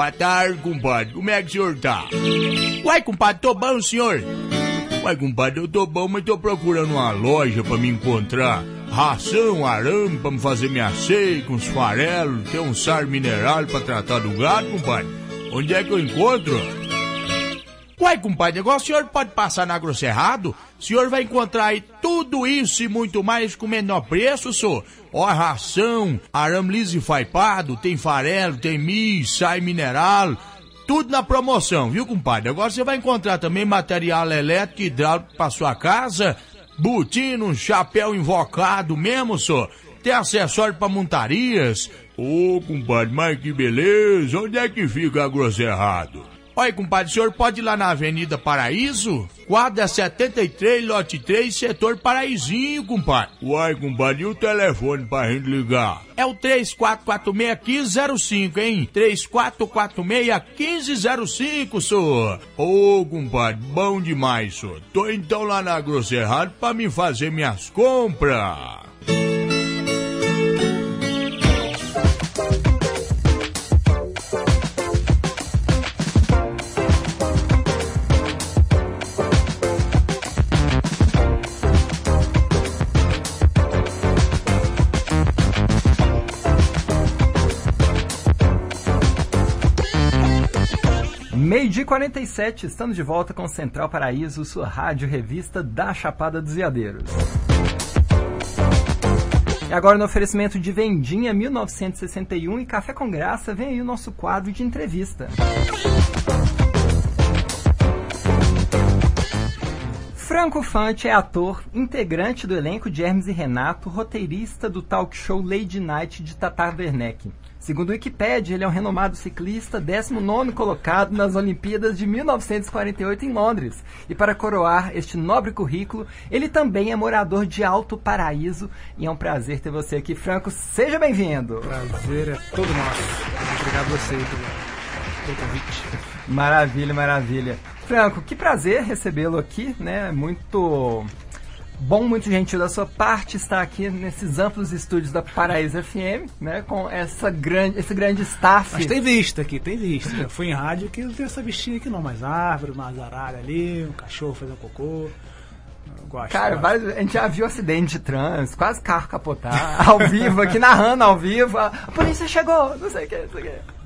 Boa tarde, compadre. Como é que o senhor tá? Uai, compadre, tô bom, senhor? Uai, compadre, eu tô bom, mas tô procurando uma loja pra me encontrar. Ração, arame pra me fazer minha com os farelos, ter um sar mineral pra tratar do gato, compadre. Onde é que eu encontro? Uai, compadre, agora o senhor pode passar na Grosserrado? O senhor vai encontrar aí tudo isso e muito mais com menor preço, senhor. Ó, ração, arame liso e faipado, tem farelo, tem milho, sai mineral, tudo na promoção, viu, compadre? Agora você vai encontrar também material elétrico e hidráulico pra sua casa, botino, chapéu invocado mesmo, senhor. Tem acessório pra montarias. Ô, compadre, mas que beleza, onde é que fica a Grosserrado? Olha, compadre, o senhor pode ir lá na Avenida Paraíso? Quadra 73, lote 3, setor Paraízinho, compadre. Uai, compadre, e o telefone pra gente ligar? É o 3446-1505, hein? 3446-1505, senhor. Ô, compadre, bom demais, senhor. Tô então lá na Grosserrado pra me fazer minhas compras. Meio-dia 47, estamos de volta com Central Paraíso, sua rádio revista da Chapada dos Veadeiros. E agora no oferecimento de Vendinha 1961 e Café com Graça, vem aí o nosso quadro de entrevista. Franco Fante é ator, integrante do elenco de Hermes e Renato, roteirista do talk show Lady Night de Tata Werneck. Segundo o Wikipedia, ele é um renomado ciclista, 19 colocado nas Olimpíadas de 1948 em Londres. E para coroar este nobre currículo, ele também é morador de Alto Paraíso. E é um prazer ter você aqui, Franco. Seja bem-vindo. Prazer é todo nosso. Obrigado a você pelo, pelo convite. Maravilha, maravilha. Franco, que prazer recebê-lo aqui, né? Muito bom, muito gentil da sua parte estar aqui nesses amplos estúdios da Paraíso FM, né? Com essa grande, esse grande staff. Mas tem vista aqui, tem vista. Eu fui em rádio que não tem essa vistinha aqui não, mais árvore, uma azaralha ali, um cachorro fazendo cocô. Eu gosto, Cara, gosto. vários- a gente já viu acidente de trânsito, quase carro capotar, ao vivo, aqui narrando ao vivo. A, a polícia chegou, não sei o que, não sei o que.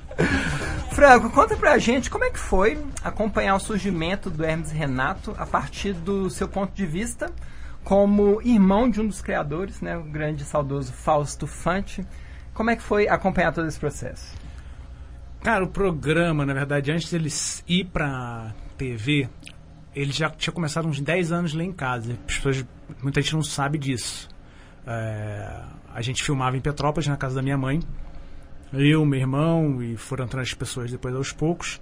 Franco, conta pra gente como é que foi acompanhar o surgimento do Hermes Renato a partir do seu ponto de vista como irmão de um dos criadores, né, o grande e saudoso Fausto Fante. Como é que foi acompanhar todo esse processo? Cara, o programa, na verdade, antes dele ir pra TV, ele já tinha começado uns 10 anos lá em casa. As pessoas, muita gente não sabe disso. É, a gente filmava em Petrópolis, na casa da minha mãe. Eu, meu irmão, e foram entrando as pessoas depois aos poucos.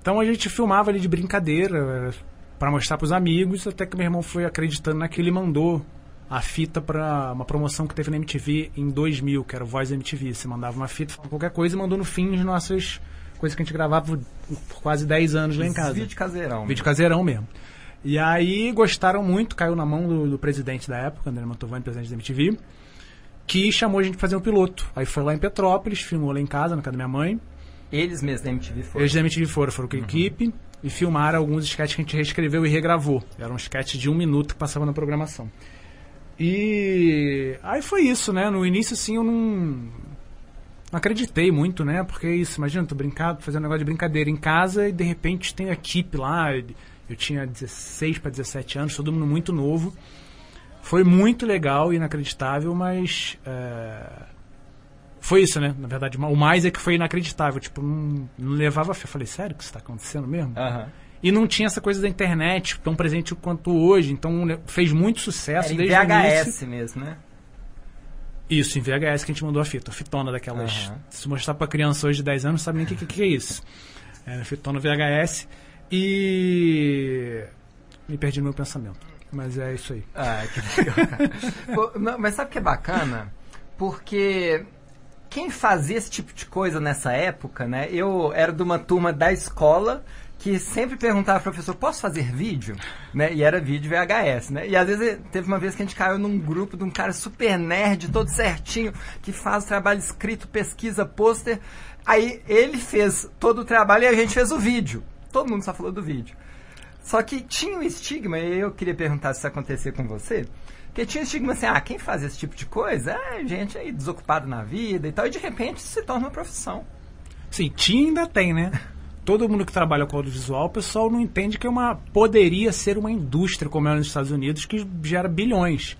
Então a gente filmava ali de brincadeira, para mostrar pros amigos, até que meu irmão foi acreditando naquilo e mandou a fita para uma promoção que teve na MTV em 2000, que era o Voz MTV. Você mandava uma fita, qualquer coisa e mandou no fim as nossas coisas que a gente gravava por, por quase 10 anos lá em casa. Vídeo caseirão. Vídeo caseirão mesmo. E aí gostaram muito, caiu na mão do, do presidente da época, André Mantovani, presidente da MTV, que chamou a gente pra fazer um piloto. Aí foi lá em Petrópolis, filmou lá em casa, na casa da minha mãe. Eles mesmos da MTV foram. Eles da MTV foram, foram com a equipe e filmaram alguns sketches que a gente reescreveu e regravou. Eram um sketch de um minuto que passava na programação. E aí foi isso, né? No início, assim, eu não, não acreditei muito, né? Porque é isso, imagina, tô brincando, fazendo um negócio de brincadeira em casa e de repente tem a equipe lá. Eu tinha 16 para 17 anos, todo mundo muito novo. Foi muito legal inacreditável, mas. é, Foi isso, né? Na verdade, o mais é que foi inacreditável. Tipo, não, não levava fé. Eu falei, sério que isso tá acontecendo mesmo? Aham. E não tinha essa coisa da internet tão presente quanto hoje. Então né, fez muito sucesso Era em desde o VHS mesmo, né? Isso, em VHS que a gente mandou a fita. A fitona daquelas. Aham. Se mostrar pra criança hoje de 10 anos, não sabe nem o que, que, que é isso. É, fitona VHS. E. Me perdi no meu pensamento. Mas é isso aí. Ah, que legal. Pô, não, mas sabe o que é bacana? Porque quem fazia esse tipo de coisa nessa época, né? Eu era de uma turma da escola que sempre perguntava ao professor, posso fazer vídeo? Né? E era vídeo VHS, né? E às vezes teve uma vez que a gente caiu num grupo de um cara super nerd, todo certinho, que faz trabalho escrito, pesquisa, pôster. Aí ele fez todo o trabalho e a gente fez o vídeo. Todo mundo só falou do vídeo. Só que tinha um estigma, e eu queria perguntar se isso acontecia com você, que tinha estigma assim, ah, quem faz esse tipo de coisa é gente aí desocupada na vida e tal, e de repente se torna uma profissão. Sim, tinha ainda tem, né? Todo mundo que trabalha com audiovisual, o pessoal não entende que é uma poderia ser uma indústria como é nos Estados Unidos que gera bilhões.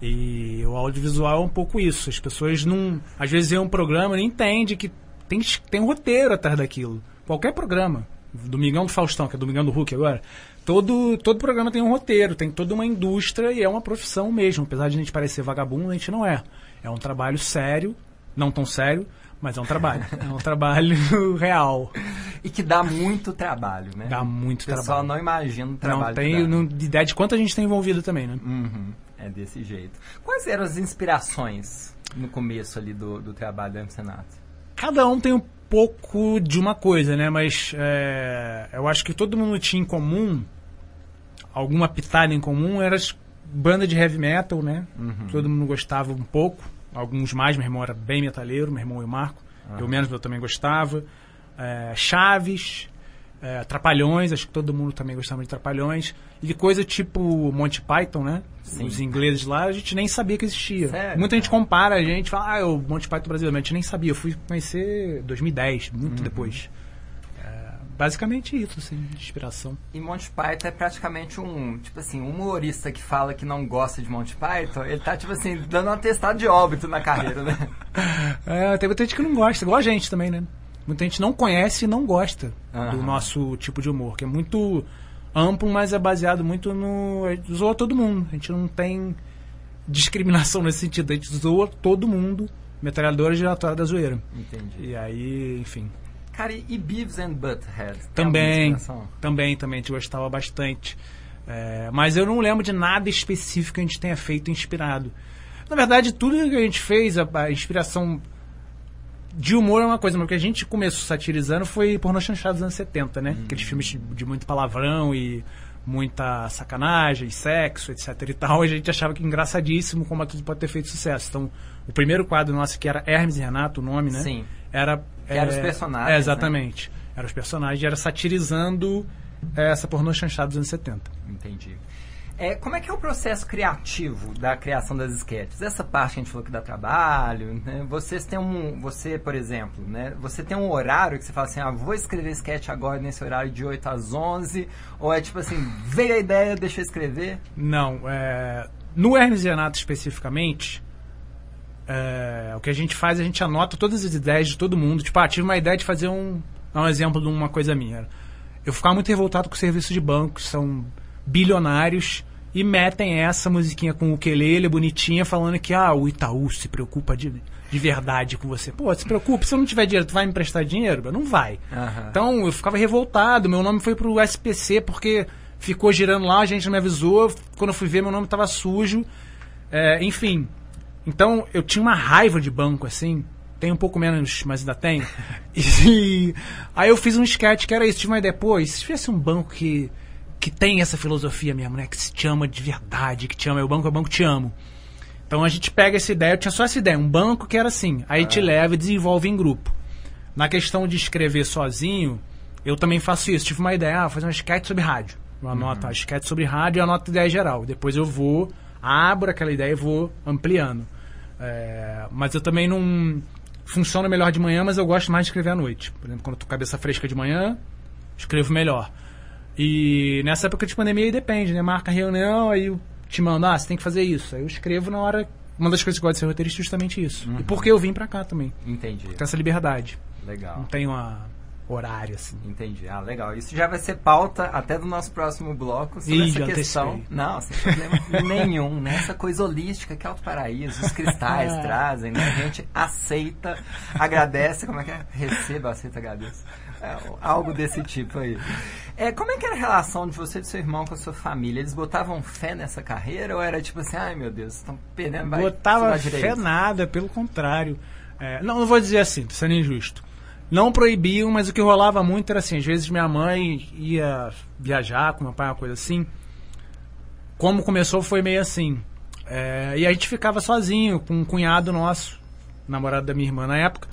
E o audiovisual é um pouco isso. As pessoas não, às vezes vê um programa e não entende que tem, tem um roteiro atrás daquilo. Qualquer programa. Domingão do Faustão, que é Domingão do Hulk agora. Todo, todo programa tem um roteiro, tem toda uma indústria e é uma profissão mesmo. Apesar de a gente parecer vagabundo, a gente não é. É um trabalho sério, não tão sério, mas é um trabalho. é um trabalho real. E que dá muito trabalho, né? Dá muito trabalho. O pessoal não imagina o trabalho. Não tenho não, ideia de quanto a gente tem envolvido também, né? Uhum, é desse jeito. Quais eram as inspirações no começo ali do, do trabalho do Senato? Cada um tem um pouco de uma coisa, né? Mas é, eu acho que todo mundo tinha em comum, alguma pitada em comum, era as bandas de heavy metal, né? Uhum. Todo mundo gostava um pouco, alguns mais, meu irmão era bem metaleiro, meu irmão e o Marco, uhum. eu menos eu também gostava. É, Chaves, é, Trapalhões, acho que todo mundo também gostava de Trapalhões. E coisa tipo Monty Python, né? Sim. Os ingleses lá, a gente nem sabia que existia. Sério? Muita gente compara a gente, fala, ah, é o Monty Python brasileiro, mas a gente nem sabia. Eu fui conhecer em 2010, muito uhum. depois. É, basicamente isso, assim, de inspiração. E Monty Python é praticamente um, tipo assim, um humorista que fala que não gosta de Monty Python, ele tá, tipo assim, dando um atestado de óbito na carreira, né? é, tem muita gente que não gosta, igual a gente também, né? Muita gente não conhece e não gosta uhum. do nosso tipo de humor, que é muito amplo, mas é baseado muito no. zoa todo mundo. A gente não tem discriminação nesse sentido. A gente zoa todo mundo. Metralhadora giratória da zoeira. Entendi. E aí, enfim. Cara, e Beavis and Butthead? Também, também, também. A gente gostava bastante. É, mas eu não lembro de nada específico que a gente tenha feito inspirado. Na verdade, tudo que a gente fez, a, a inspiração de humor é uma coisa, mas o que a gente começou satirizando foi pornô chanchado dos anos 70, né? Hum. Aqueles filmes de, muito palavrão e muita sacanagem, sexo, etc e tal. A gente achava que engraçadíssimo como aquilo pode ter feito sucesso. Então, o primeiro quadro nosso, que era Hermes e Renato, o nome, né? Sim. Era... Que é, era os personagens, é, Exatamente. Né? Eram os personagens, era satirizando é, essa pornô chanchada dos anos 70. Entendi. É, como é que é o processo criativo da criação das esquetes? Essa parte a gente falou que dá trabalho, né? Vocês têm um, você, por exemplo, né? Você tem um horário que você fala assim, ah, vou escrever sketch agora nesse horário de 8 às 11, ou é tipo assim, veio a ideia, deixa eu escrever? Não, é, no Hermes Renato especificamente, é, o que a gente faz, a gente anota todas as ideias de todo mundo. Tipo, ah, tive uma ideia de fazer um, um exemplo de uma coisa minha. Eu ficava muito revoltado com o serviço de banco, são bilionários e metem essa musiquinha com o ukulele bonitinha, falando que ah, o Itaú se preocupa de, de verdade com você. Pô, se preocupa, se eu não tiver dinheiro, tu vai me emprestar dinheiro? Não vai. Uhum. Então eu ficava revoltado, meu nome foi pro SPC porque ficou girando lá, a gente não me avisou, quando eu fui ver meu nome tava sujo. É, enfim. Então eu tinha uma raiva de banco, assim. Tem um pouco menos, mas ainda tem. E, aí eu fiz um sketch que era isso, tive uma ideia, pô, e se tivesse um banco que que tem essa filosofia mesmo, né? Que se te ama de verdade, que te ama. É o banco, é o banco, te amo. Então a gente pega essa ideia, eu tinha só essa ideia, um banco que era assim. Aí te leva e desenvolve em grupo. Na questão de escrever sozinho, eu também faço isso. Tive uma ideia, ah, fazer uma sketch sobre rádio. Eu anoto uhum. a sketch sobre rádio e anoto a ideia geral. Depois eu vou, abro aquela ideia e vou ampliando. É, mas eu também não. Funciona melhor de manhã, mas eu gosto mais de escrever à noite. Por exemplo, quando eu tô com cabeça fresca de manhã, escrevo melhor. E nessa época de pandemia aí depende, né? Marca reunião, aí te mando, ah, você tem que fazer isso. Aí eu escrevo na hora. Uma das coisas que eu gosto de ser roteirista é justamente isso. Uhum. E porque eu vim pra cá também. Entendi. Tem essa liberdade. Legal. Não tem uma horário, assim. Entendi. Ah, legal. Isso já vai ser pauta até do nosso próximo bloco sobre Ih, essa questão. Antecipei. Não, sem problema nenhum, né? Essa coisa holística que é Alto Paraíso, os cristais trazem, né? A gente aceita, agradece, como é que é? Receba, aceita, agradeça. É, algo desse tipo aí. É, como é que era a relação de você e do seu irmão com a sua família? Eles botavam fé nessa carreira ou era tipo assim, ai meu Deus, estão perdendo vai Botava fé nada, pelo contrário. É, não, não vou dizer assim, tô sendo injusto. Não proibiam, mas o que rolava muito era assim, às vezes minha mãe ia viajar com meu pai, uma coisa assim. Como começou foi meio assim. É, e a gente ficava sozinho com um cunhado nosso, namorado da minha irmã na época.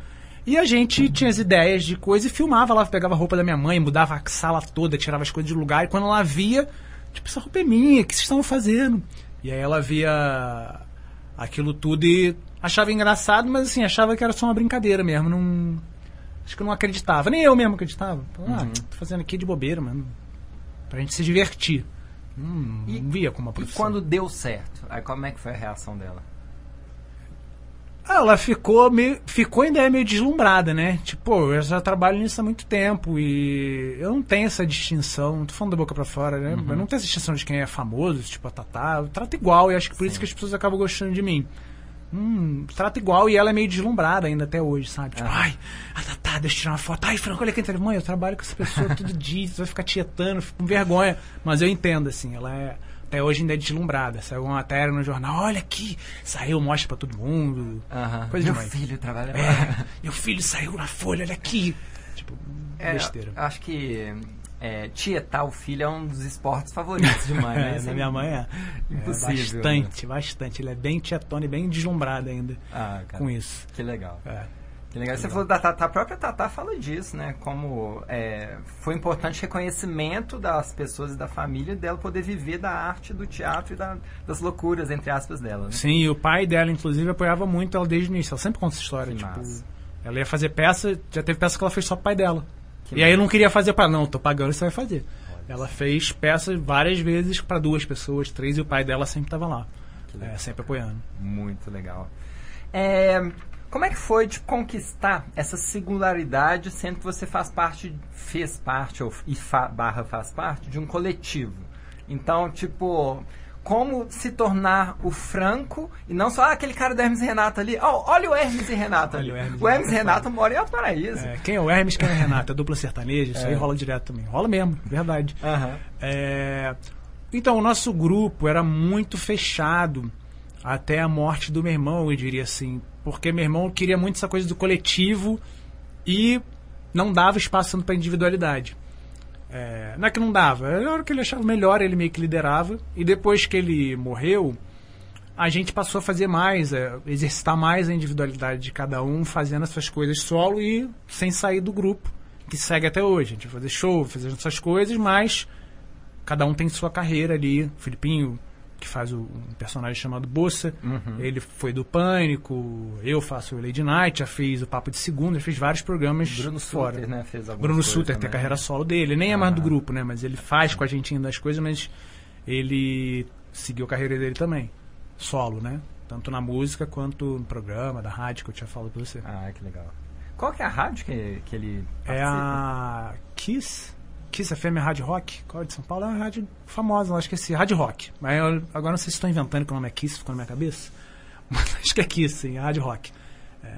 E a gente tinha as ideias de coisa e filmava lá, pegava a roupa da minha mãe, mudava a sala toda, tirava as coisas de lugar. E quando ela via, tipo, essa roupa é minha, o que vocês estão fazendo? E aí ela via aquilo tudo e achava engraçado, mas assim, achava que era só uma brincadeira mesmo. Não, acho que eu não acreditava. Nem eu mesmo acreditava. Ah, Uhum. tô fazendo aqui de bobeira, mano. Pra gente se divertir. Hum, E- não via como uma E profissão. quando deu certo, aí como é que foi a reação dela? Ah, Ela ficou meio, ficou ainda é meio deslumbrada, né? Tipo, eu já trabalho nisso há muito tempo e eu não tenho essa distinção, não tô falando da boca pra fora, né? Eu não tenho essa distinção de quem é famoso, tipo a Tatá, eu trato igual e acho que por isso que as pessoas acabam gostando de mim. Hum, trato igual e ela é meio deslumbrada ainda até hoje, sabe? Tipo, ai, a Tatá, deixa eu tirar uma foto. Ai, Franco, olha quem tá Mãe, eu trabalho com essa pessoa todo dia, você vai ficar tietando, fico com vergonha. Mas eu entendo, assim, ela é. Até hoje ainda é deslumbrada. Saiu uma matéria no jornal, olha aqui, saiu, mostra pra todo mundo. Coisa Meu demais. filho trabalha lá. É, meu filho saiu na folha, olha aqui. Tipo, É, besteira. acho que é, tietar o filho é um dos esportes favoritos de mãe, né? É, é minha mãe é. Impossível, É, bastante, bastante. Ele é bem tietona e bem deslumbrado ainda Ah, cara, com isso. que legal. É. Que legal. Você falou da Tatá, a própria Tatá fala disso, né? Como é, foi importante reconhecimento das pessoas e da família dela poder viver da arte, do teatro e da- das loucuras, entre aspas, dela, né? Sim, e o pai dela, inclusive, apoiava muito ela desde o início. Ela sempre conta essa história. Que tipo, massa. ela ia fazer peça, já teve peça que ela fez só pro pai dela. Que e aí eu não queria fazer para não, tô pagando, você vai fazer. ela fez peças várias vezes para duas pessoas, três, e o pai dela sempre tava lá. É, sempre apoiando. Muito legal. É, como é que foi de conquistar essa singularidade, sendo que você faz parte, fez parte, ou e fa- barra faz parte, de um coletivo? Então, tipo, como se tornar o Franco e não só ah, aquele cara do Hermes e Renato ali. Oh, olha o Hermes e Renato ali. O Hermes o Hermes e Renato. Renato mora em Alto Paraíso. É, quem é o Hermes, quem é o Renato? É dupla sertaneja, isso É. aí rola direto também. Rola mesmo, verdade. Aham. É, então, o nosso grupo era muito fechado até a morte do meu irmão, eu diria assim. Porque meu irmão queria muito essa coisa do coletivo e não dava espaço para individualidade. É, não é que não dava, era hora que ele achava melhor, ele meio que liderava. E depois que ele morreu, a gente passou a fazer mais, é, exercitar mais a individualidade de cada um, fazendo as suas coisas solo e sem sair do grupo, que segue até hoje. A gente vai fazer show, fazer essas coisas, mas cada um tem sua carreira ali. Filipinho, que faz o, um personagem chamado Bossa, ele foi do Pânico, eu faço o Lady Night, já fiz o Papo de Segunda, já fiz vários programas Bruno fora. Suter, né? Fez Bruno Suter tem a também. carreira solo dele, nem é mais do grupo, né? Mas ele faz com a gente ainda as coisas, mas ele seguiu a carreira dele também, solo, né? Tanto na música quanto no programa, da rádio que eu tinha falado pra você. Ah, que legal. Qual que é a rádio que, que ele É participa? a Kiss. Kiss FM é Rádio Rock. Qual é de São Paulo? É uma rádio famosa, eu acho que é esse, Rádio Rock. Mas eu, agora não sei se estou inventando que o nome é Kiss, ficou na minha cabeça. Mas acho que é Kiss, sim, é Rádio Rock. É,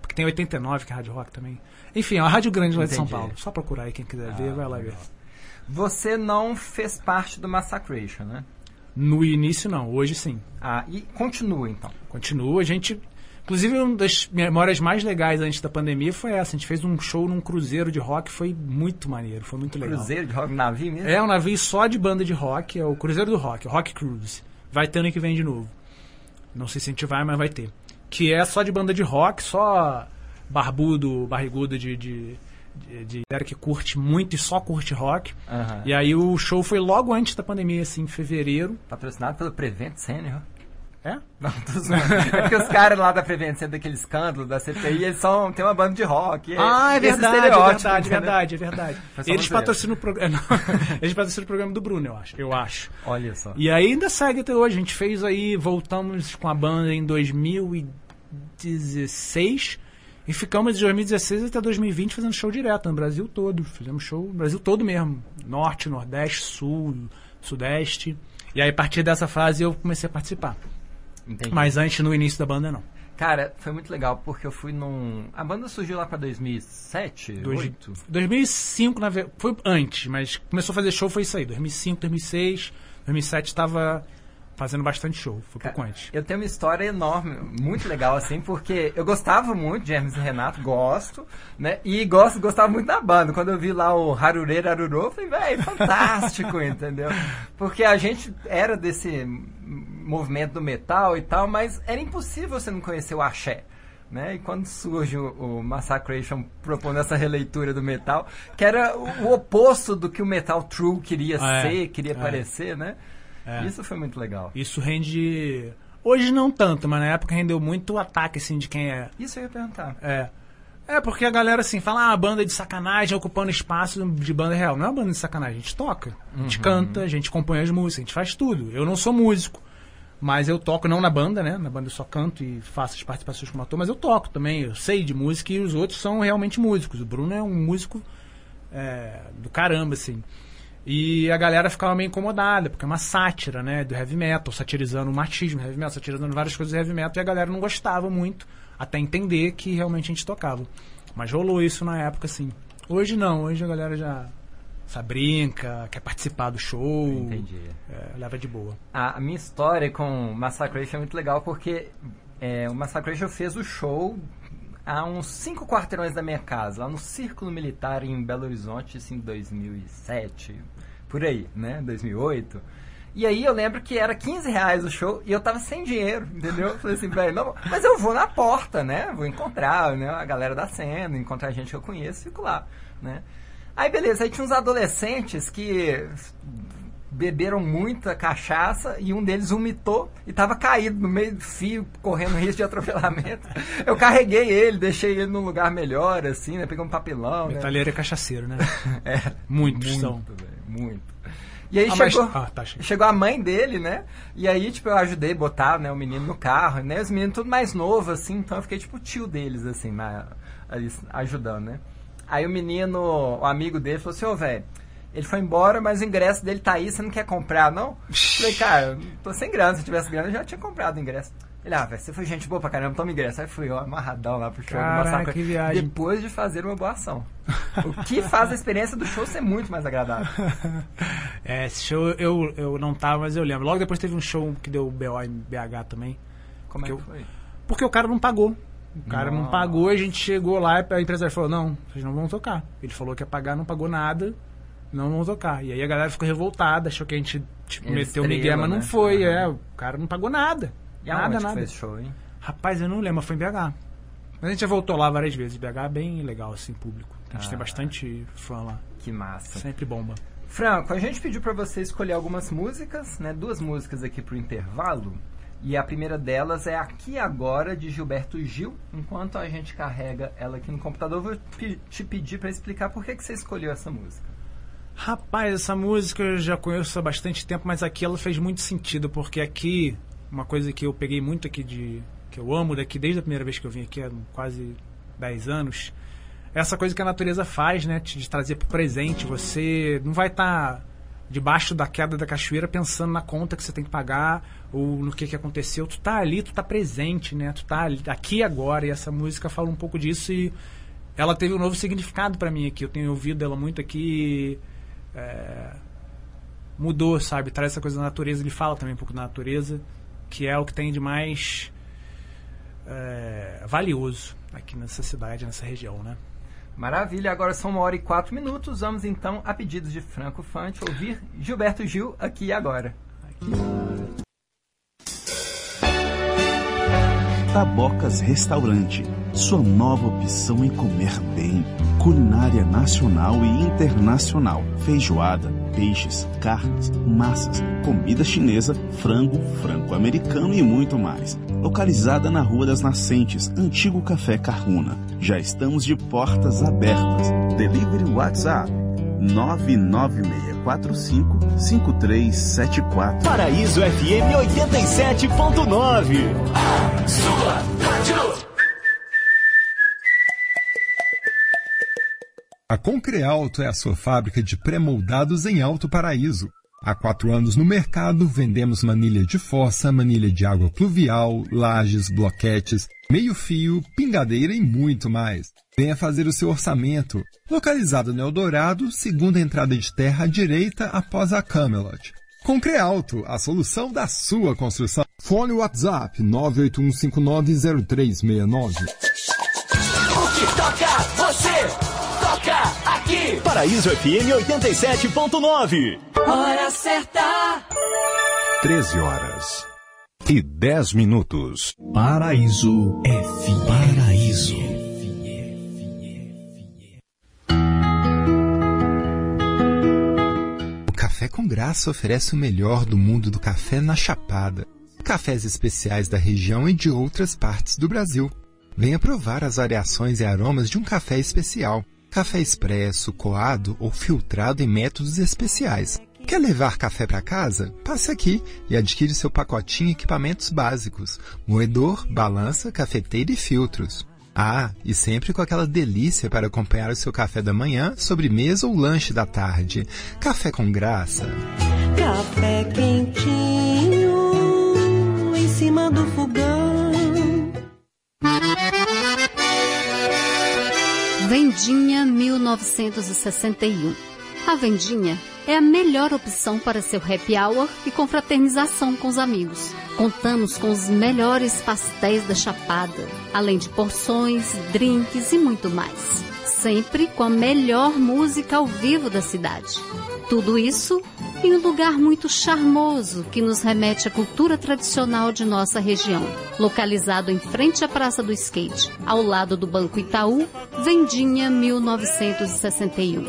porque tem 89 que é Rádio Rock também. Enfim, é uma rádio grande lá de São Entendi. Paulo. Só procurar aí quem quiser ver, Ah, vai lá ver. Você não fez parte do Massacration, né? No início não, hoje sim. Ah, e continua então. Continua, a gente. Inclusive, uma das memórias mais legais antes da pandemia foi essa. A gente fez um show num cruzeiro de rock, foi muito maneiro, foi muito legal. Cruzeiro de rock, navio mesmo? É um navio só de banda de rock, é o Cruzeiro do Rock, o Rock Cruise. Vai ter ano que vem de novo. Não sei se a gente vai, mas vai ter. Que é só de banda de rock, só barbudo, barrigudo de. de de, galera que curte muito e só curte rock. Aham. E aí o show foi logo antes da pandemia, assim, em fevereiro. Patrocinado pelo Prevent Senior. É? Não, tô zoando. É porque os caras lá da Prevent Senior, daquele escândalo da CPI, eles são, tem uma banda de rock. Ah, é esse verdade, é verdade, entendeu? verdade, é verdade. Eles patrocinam o programa. Eles patrocinam o programa do Bruno, eu acho. Eu acho. Olha só. E aí ainda segue até hoje. A gente fez aí, voltamos com a banda em 2016 e ficamos de 2016 até 2020 fazendo show direto no Brasil todo. Fizemos show no Brasil todo mesmo. Norte, Nordeste, Sul, Sudeste. E aí a partir dessa fase eu comecei a participar. Entendi. Mas antes, no início da banda, não. Cara, foi muito legal, porque eu fui num... A banda surgiu lá pra 2007, Dois- 2008? 2005, na ve- foi antes, mas começou a fazer show foi isso aí. 2005, 2006, 2007 estava fazendo bastante show. Foi pouco antes. Eu tenho uma história enorme, muito legal, assim, porque eu gostava muito de Hermes e Renato, gosto, né? E gosto, gostava muito da banda. Quando eu vi lá o Harureira Arurô, eu falei, velho, fantástico, entendeu? Porque a gente era desse movimento do metal e tal, mas era impossível você não conhecer o axé. Né? E quando surge o, o Massacration propondo essa releitura do metal, que era o, o oposto do que o metal true queria É, ser, queria é. parecer, né? É. Isso foi muito legal. Isso rende. Hoje não tanto, mas na época rendeu muito ataque, assim, de quem é. Isso eu ia perguntar. É. É, porque a galera, assim, fala, ah, banda de sacanagem ocupando espaço de banda real. Não é uma banda de sacanagem, a gente toca, a gente canta, a gente compõe as músicas, a gente faz tudo. Eu não sou músico, mas eu toco, não na banda, né? Na banda eu só canto e faço as participações como ator, mas eu toco também, eu sei de música e os outros são realmente músicos. O Bruno é um músico é, do caramba, assim. E a galera ficava meio incomodada, porque é uma sátira, né, do heavy metal, satirizando o machismo, heavy metal, satirizando várias coisas do heavy metal, e a galera não gostava muito, até entender que realmente a gente tocava. Mas rolou isso na época, assim. Hoje não, hoje a galera já sabe, brinca, quer participar do show, Entendi. é, leva de boa. A, minha história com o Massacration é muito legal porque é, o Massacration fez o show a uns cinco quarteirões da minha casa, lá no Círculo Militar em Belo Horizonte, isso em 2007, por aí, né? 2008. E aí eu lembro que era 15 reais o show e eu tava sem dinheiro, entendeu? Eu falei assim, velho, não, mas eu vou na porta, né? Vou encontrar né, a galera da cena, encontrar gente que eu conheço fico lá, né? Aí beleza, aí tinha uns adolescentes que beberam muita cachaça e um deles vomitou e tava caído no meio do fio, correndo risco de atropelamento. Eu carreguei ele, deixei ele num lugar melhor, assim, né? Peguei um papelão, né? Metalheiro é cachaceiro, né? É, Muitos são. muito, velho, muito. E aí Ah, mas- chegou, ah, tá, chegou a mãe dele, né? E aí, tipo, eu ajudei a botar né, o menino no carro, né? Os meninos tudo mais novo, assim, então eu fiquei tipo tio deles, assim, ajudando, né? Aí o menino, o amigo dele, falou assim, ô, velho, ele foi embora, mas o ingresso dele tá aí, você não quer comprar, não? Falei, cara, tô sem grana, se eu tivesse grana eu já tinha comprado o ingresso. Ele, ah, velho, você foi gente boa pra caramba, toma ingresso. Aí fui eu, amarradão lá pro show Caraca, do Massacre. Depois de fazer uma boa ação. O que faz a experiência do show ser muito mais agradável. É, esse show eu, eu não tava, mas eu lembro. Logo depois teve um show que deu BO em BH também. Como é Que eu- foi? Porque o cara não pagou. O cara não Nossa. pagou, a gente chegou lá e a empresa falou, não, vocês não vão tocar. Ele falou que ia pagar, não pagou nada, não vão tocar. E aí a galera ficou revoltada, achou que a gente tipo, meteu o Miguel, mas não né? foi. Aham. É, o cara não pagou nada. E nada, nada. foi esse show, hein? Rapaz, eu não lembro, foi em BH. Mas a gente já voltou lá várias vezes. BH é bem legal, assim, público. A gente Ah. tem bastante fã lá. Que massa. Sempre bomba. Franco, a gente pediu pra você escolher algumas músicas, né? Duas músicas aqui pro intervalo. E a primeira delas é Aqui Agora, de Gilberto Gil. Enquanto a gente carrega ela aqui no computador, eu vou te pedir pra explicar por que, que você escolheu essa música. Rapaz, essa música eu já conheço há bastante tempo, mas aqui ela fez muito sentido, porque aqui, uma coisa que eu peguei muito aqui de. que eu amo daqui desde a primeira vez que eu vim aqui, há quase 10 anos, é essa coisa que a natureza faz, né? De trazer pro presente. Você não vai estar debaixo da queda da cachoeira pensando na conta que você tem que pagar ou no que, que aconteceu. Tu tá ali, tu tá presente, né? Tu tá ali, aqui agora. E essa música fala um pouco disso e ela teve um novo significado pra mim aqui. Eu tenho ouvido ela muito aqui. é, mudou, sabe? Traz essa coisa da natureza. Ele fala também um pouco da natureza, que é o que tem de mais é, valioso aqui nessa cidade, nessa região, né? Maravilha, agora são uma hora e quatro minutos. Vamos então, a pedidos de Franco Fante, ouvir Gilberto Gil aqui e agora. Tabocas Restaurante, sua nova opção em comer bem. Culinária nacional e internacional. Feijoada, peixes, carnes, massas, comida chinesa, frango, franco-americano e muito mais. Localizada na Rua das Nascentes, antigo Café Carruna. Já estamos de portas abertas. Delivery WhatsApp 996455374. Paraíso FM 87.9. A Concrealto é a sua fábrica de pré-moldados em Alto Paraíso. Há quatro anos no mercado, vendemos manilha de fossa, manilha de água pluvial, lajes, bloquetes, meio-fio, pingadeira e muito mais. Venha fazer o seu orçamento. Localizado no Eldorado, segunda entrada de terra à direita após a Camelot. Concrealto, a solução da sua construção. Fone WhatsApp 981590369. O que toca aqui. Paraíso FM 87.9. Hora certa. 13 horas e 10 minutos. Paraíso FM. Paraíso. Café com Graça oferece o melhor do mundo do café na Chapada. Cafés especiais da região e de outras partes do Brasil. Venha provar as variações e aromas de um café especial. Café expresso, coado ou filtrado em métodos especiais. Quer levar café para casa? Passe aqui e adquire seu pacotinho equipamentos básicos: moedor, balança, cafeteira e filtros. Ah, e sempre com aquela delícia para acompanhar o seu café da manhã, sobremesa ou lanche da tarde. Café com graça. Café quentinho em cima do fogão. Vendinha 1961. A Vendinha é a melhor opção para seu happy hour e confraternização com os amigos. Contamos com os melhores pastéis da Chapada, além de porções, drinks e muito mais. Sempre com a melhor música ao vivo da cidade. Tudo isso em um lugar muito charmoso que nos remete à cultura tradicional de nossa região. Localizado em frente à Praça do Skate, ao lado do Banco Itaú, Vendinha 1961.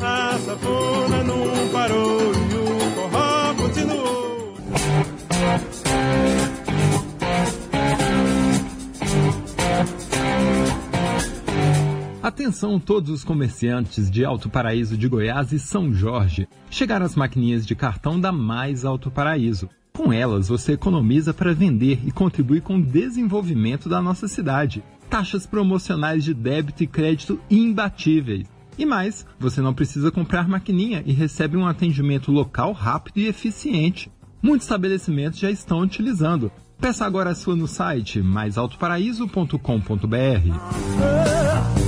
A sanfona não parou Atenção todos os comerciantes de Alto Paraíso de Goiás e São Jorge. Chegaram as maquininhas de cartão da Mais Alto Paraíso. Com elas, você economiza para vender e contribui com o desenvolvimento da nossa cidade. Taxas promocionais de débito e crédito imbatíveis. E mais, você não precisa comprar maquininha e recebe um atendimento local rápido e eficiente. Muitos estabelecimentos já estão utilizando. Peça agora a sua no site maisaltoparaíso.com.br.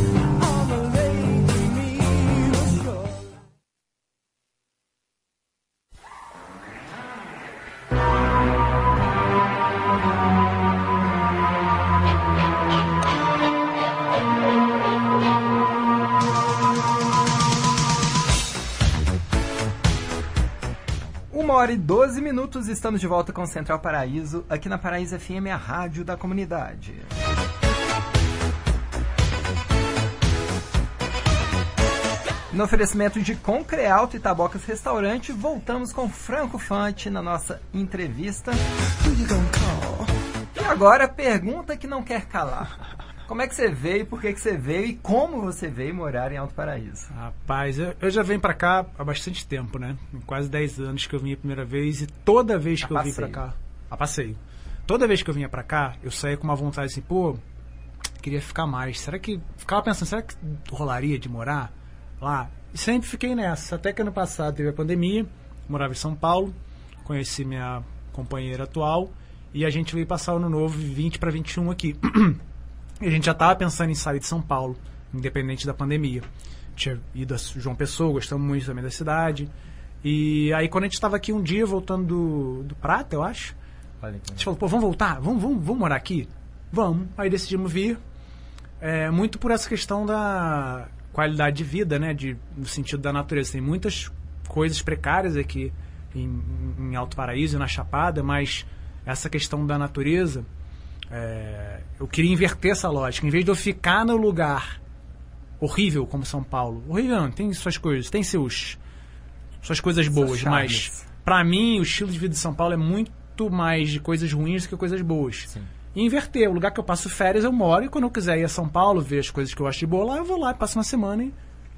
hora e 12 minutos, estamos de volta com Central Paraíso, aqui na Paraíso FM, a rádio da comunidade. No oferecimento de Concrealto e Tabocas Restaurante, voltamos com Franco Fante na nossa entrevista. E agora, pergunta que não quer calar. Como é que você veio, por que, que você veio e como você veio morar em Alto Paraíso? Rapaz, eu, eu já venho pra cá há bastante tempo, né? Quase 10 anos que eu vim a primeira vez e toda vez que A eu vim passeio. cá, a passeio. Toda vez que eu vinha pra cá, eu saía com uma vontade assim, pô, queria ficar mais. Será que. Ficava pensando, será que rolaria de morar lá? E sempre fiquei nessa. Até que ano passado teve a pandemia, morava em São Paulo, conheci minha companheira atual e a gente veio passar o ano novo 20 para 21 aqui. E a gente já estava pensando em sair de São Paulo, independente da pandemia. Tinha ido a João Pessoa, gostamos muito também da cidade. E aí quando a gente estava aqui um dia, voltando do, do Prata, eu acho, a gente falou, pô, vamos voltar? Vamos, vamos, vamos morar aqui? Vamos. Aí decidimos vir. É, muito por essa questão da qualidade de vida, né? De, no sentido da natureza. Tem muitas coisas precárias aqui em, em Alto Paraíso na Chapada, mas essa questão da natureza, é, eu queria inverter essa lógica. Em vez de eu ficar no lugar horrível como São Paulo, horrível não, tem suas coisas, tem seus suas coisas boas, mas pra mim o estilo de vida de São Paulo é muito mais de coisas ruins do que coisas boas. E inverter, o lugar que eu passo férias eu moro e quando eu quiser ir a São Paulo ver as coisas que eu acho de boa lá, eu vou lá, passo uma semana e,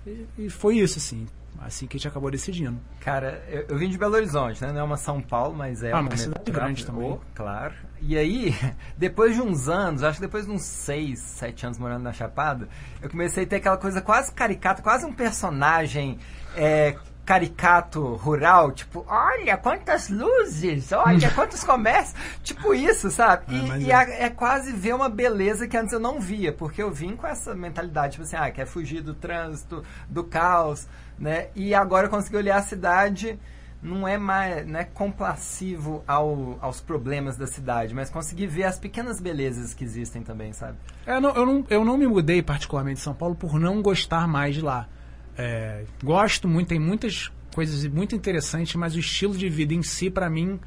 e, e foi isso, assim. Assim que a gente acabou decidindo. Cara, eu, eu vim de Belo Horizonte, né? Não é uma São Paulo, mas é Ah, uma cidade grande também. Oh, claro. E aí, depois de uns anos, acho que depois de uns seis, sete anos morando na Chapada, eu comecei a ter aquela coisa quase caricata, quase um personagem é, caricato rural, tipo, olha quantas luzes, olha quantos comércios, tipo isso, sabe? É, mas E, e é. a- é quase ver uma beleza que antes eu não via, porque eu vim com essa mentalidade, tipo assim, ah, quer fugir do trânsito, do caos, né? E agora eu consegui olhar a cidade não é mais não é complacivo ao, aos problemas da cidade, mas conseguir ver as pequenas belezas que existem também, sabe? É, não, eu, não, eu não me mudei particularmente de São Paulo por não gostar mais de lá. É, gosto muito, tem muitas coisas muito interessantes, mas o estilo de vida em si, para mim,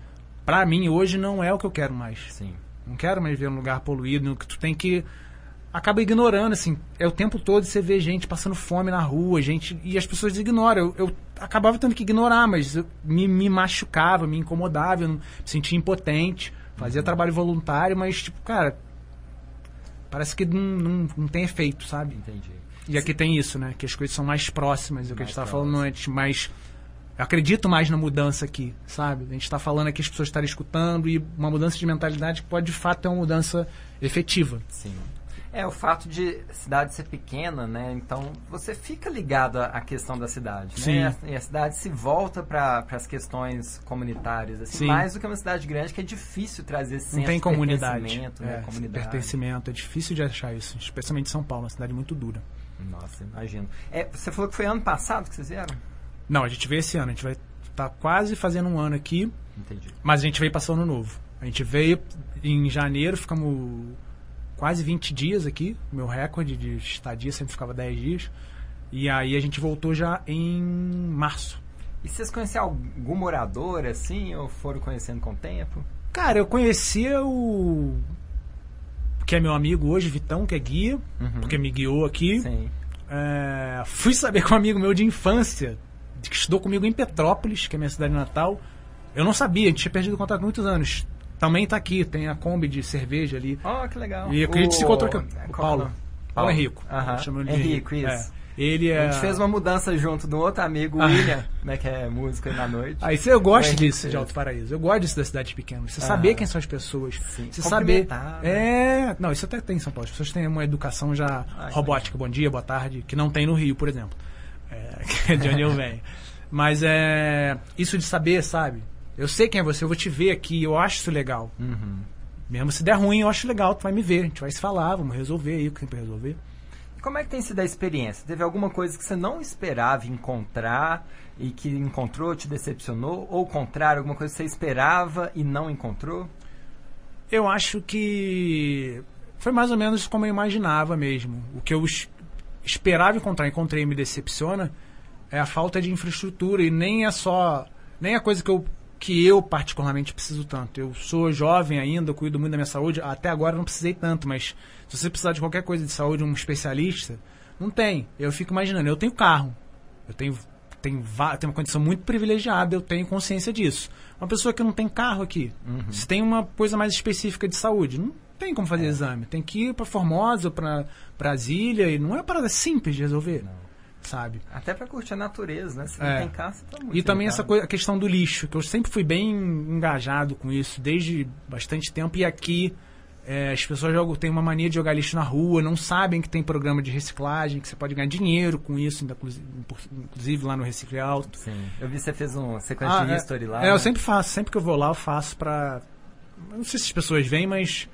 para mim hoje não é o que eu quero mais. Sim. Não quero mais ver um lugar poluído, que tu tem que acaba ignorando, assim, é o tempo todo você vê gente passando fome na rua, gente, e as pessoas ignoram. Eu, eu acabava tendo que ignorar, mas me, me machucava, me incomodava, eu me sentia impotente, fazia trabalho voluntário, mas, tipo, cara, parece que não, não, não tem efeito, sabe? Entendi. E aqui tem isso, né? Que as coisas são mais próximas, é o que a gente estava falando antes, mais. Eu acredito mais na mudança aqui, sabe? A gente está falando aqui as pessoas estarem escutando e uma mudança de mentalidade que pode de fato ter uma mudança efetiva. Sim. É, o fato de a cidade ser pequena, né? Então você fica ligado à questão da cidade, Sim. né? E a cidade se volta para as questões comunitárias, assim, Sim. mais do que uma cidade grande que é difícil trazer esse Não tem de comunidade. pertencimento, né? É, comunidade. pertencimento. É difícil de achar isso, especialmente em São Paulo, uma cidade muito dura. Nossa, imagino. É, você falou que foi ano passado que vocês vieram? Não, a gente veio esse ano, a gente vai estar quase fazendo um ano aqui, Entendi. mas a gente veio passar o ano novo. A gente veio em janeiro, ficamos quase 20 dias aqui, meu recorde de estadia sempre ficava 10 dias. E aí a gente voltou já em março. E vocês conheceram algum morador, assim, ou foram conhecendo com o tempo? Cara, eu conhecia o. que é meu amigo hoje, Vitão, que é guia, porque me guiou aqui. Sim. É, fui saber com um amigo meu de infância, que estudou comigo em Petrópolis, que é minha cidade natal. Eu não sabia, a gente tinha perdido contato há muitos anos. Também tá aqui, tem a Kombi de cerveja ali. Oh, que legal. E a gente se encontrou aqui. O- Paulo. é o nome? Paulo Henrico. Aham. Chama ele de Henrico, isso. É. Ele é. A gente fez uma mudança junto de um outro amigo, o Ah. William, né, que é músico aí na noite. Aí você, eu gosto disso de Alto Paraíso. Eu gosto disso da cidade pequena. Você Ah. saber quem são as pessoas. Sim. Você saber. Cumprimentar, né? É. Não, isso até tem em São Paulo. As pessoas têm uma educação já Ah, robótica. Bom dia, boa tarde. Que não tem no Rio, por exemplo. É, é de onde eu venho. Mas é. Isso de saber, sabe? Eu sei quem é você, eu vou te ver aqui. Eu acho isso legal. Uhum. Mesmo se der ruim, eu acho legal. Tu vai me ver. A gente vai se falar, vamos resolver aí o que tem pra resolver. E como é que tem sido a experiência? Teve alguma coisa que você não esperava encontrar e que encontrou, te decepcionou? Ou o contrário, alguma coisa que você esperava e não encontrou? Eu acho que foi mais ou menos como eu imaginava mesmo. O que eu es- esperava encontrar, encontrei e me decepciona, é a falta de infraestrutura e nem é só nem a coisa que eu que eu particularmente preciso tanto. Eu sou jovem ainda, cuido muito da minha saúde. Até agora não precisei tanto, mas se você precisar de qualquer coisa de saúde, um especialista, não tem. Eu fico imaginando, eu tenho carro. Eu tenho tenho, tenho uma condição muito privilegiada, eu tenho consciência disso. Uma pessoa que não tem carro aqui, se tem uma coisa mais específica de saúde, não tem como fazer exame. Tem que ir para Formosa, para Brasília, e não é uma parada simples de resolver. Sabe? Até pra curtir a natureza, né? Se não É. tem carro, você tá muito E também essa coisa, a questão do lixo, que eu sempre fui bem engajado com isso desde bastante tempo. E aqui é, as pessoas jogam, têm uma mania de jogar lixo na rua, não sabem que tem programa de reciclagem, que você pode ganhar dinheiro com isso, inclusive, lá no Recicle Alto. Sim. Eu vi que você fez uma sequência de é, history lá. é, né? eu sempre faço, sempre que eu vou lá eu faço pra. eu Não sei se as pessoas vêm, mas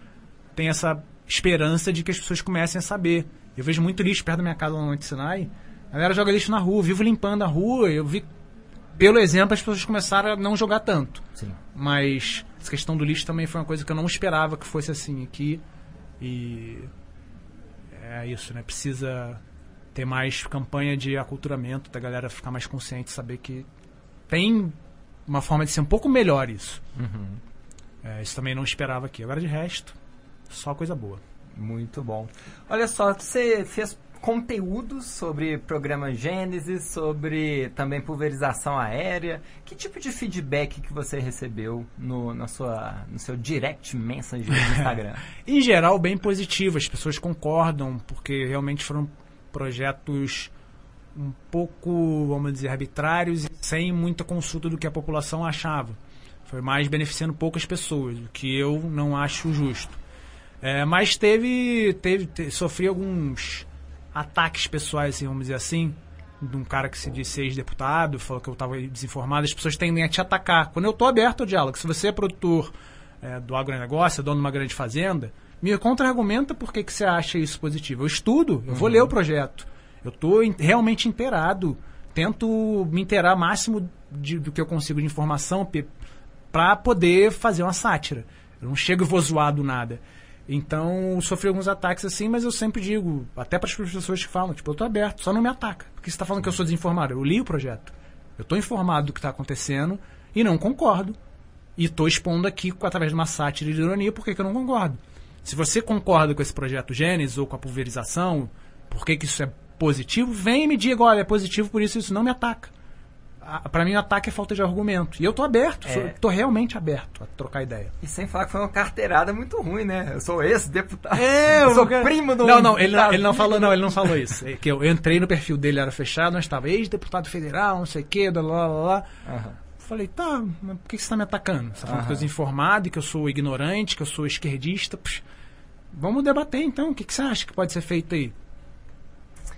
tem essa esperança de que as pessoas comecem a saber. Eu vejo muito lixo perto da minha casa lá no Sinai. A galera joga lixo na rua, eu vivo limpando a rua, eu vi. Pelo exemplo, as pessoas começaram a não jogar tanto. Sim. Mas essa questão do lixo também foi uma coisa que eu não esperava que fosse assim aqui. E é isso, né? Precisa ter mais campanha de aculturamento da galera ficar mais consciente, saber que tem uma forma de ser um pouco melhor isso. Uhum. É, isso também não esperava aqui. Agora de resto, só coisa boa. Muito bom. Olha só, você fez conteúdos sobre programa Gênesis, sobre também pulverização aérea. Que tipo de feedback que você recebeu no, na sua, no seu direct message no Instagram? em geral, bem positivo. As pessoas concordam, porque realmente foram projetos um pouco, vamos dizer, arbitrários e sem muita consulta do que a população achava. Foi mais beneficiando poucas pessoas, o que eu não acho justo. É, mas teve, teve, te- sofri alguns ataques pessoais, assim, vamos dizer assim, de um cara que se disse ex-deputado, falou que eu estava desinformado. As pessoas tendem a te atacar. Quando eu estou aberto ao diálogo, se você é produtor é, do agronegócio, é dono de uma grande fazenda, me contra-argumenta por que, que você acha isso positivo. Eu estudo, eu vou ler o projeto. Eu estou realmente inteirado. Tento me inteirar máximo de- do que eu consigo de informação para poder fazer uma sátira. Eu não chego e vou zoar do nada. Então, sofri alguns ataques assim, mas eu sempre digo, até para as pessoas que falam, tipo, eu tô aberto, só não me ataca. Porque você tá falando que eu sou desinformado. Eu li o projeto. Eu tô informado do que tá acontecendo e não concordo. E tô expondo aqui através de uma sátira e de ironia por que eu não concordo. Se você concorda com esse projeto Gênesis ou com a pulverização, por que, que isso é positivo, vem e me diga, olha, é positivo, por isso isso não me ataca. A- Pra mim, o ataque é falta de argumento. E eu tô aberto, sou- É. tô realmente aberto a trocar ideia. E sem falar que foi uma carteirada muito ruim, né? Eu sou ex-deputado. É, eu sou o- primo do. Não, não, ele não, ele não falou, não, ele não falou isso. É que eu entrei no perfil dele, era fechado, nós estava ex-deputado federal, não sei o quê, lá, lá, lá, lá. Aham. Falei, tá, mas por que você tá me atacando? Você tá falando Aham. que eu sou informado, que eu sou ignorante, que eu sou esquerdista. Vamos debater então, o que, que você acha que pode ser feito aí?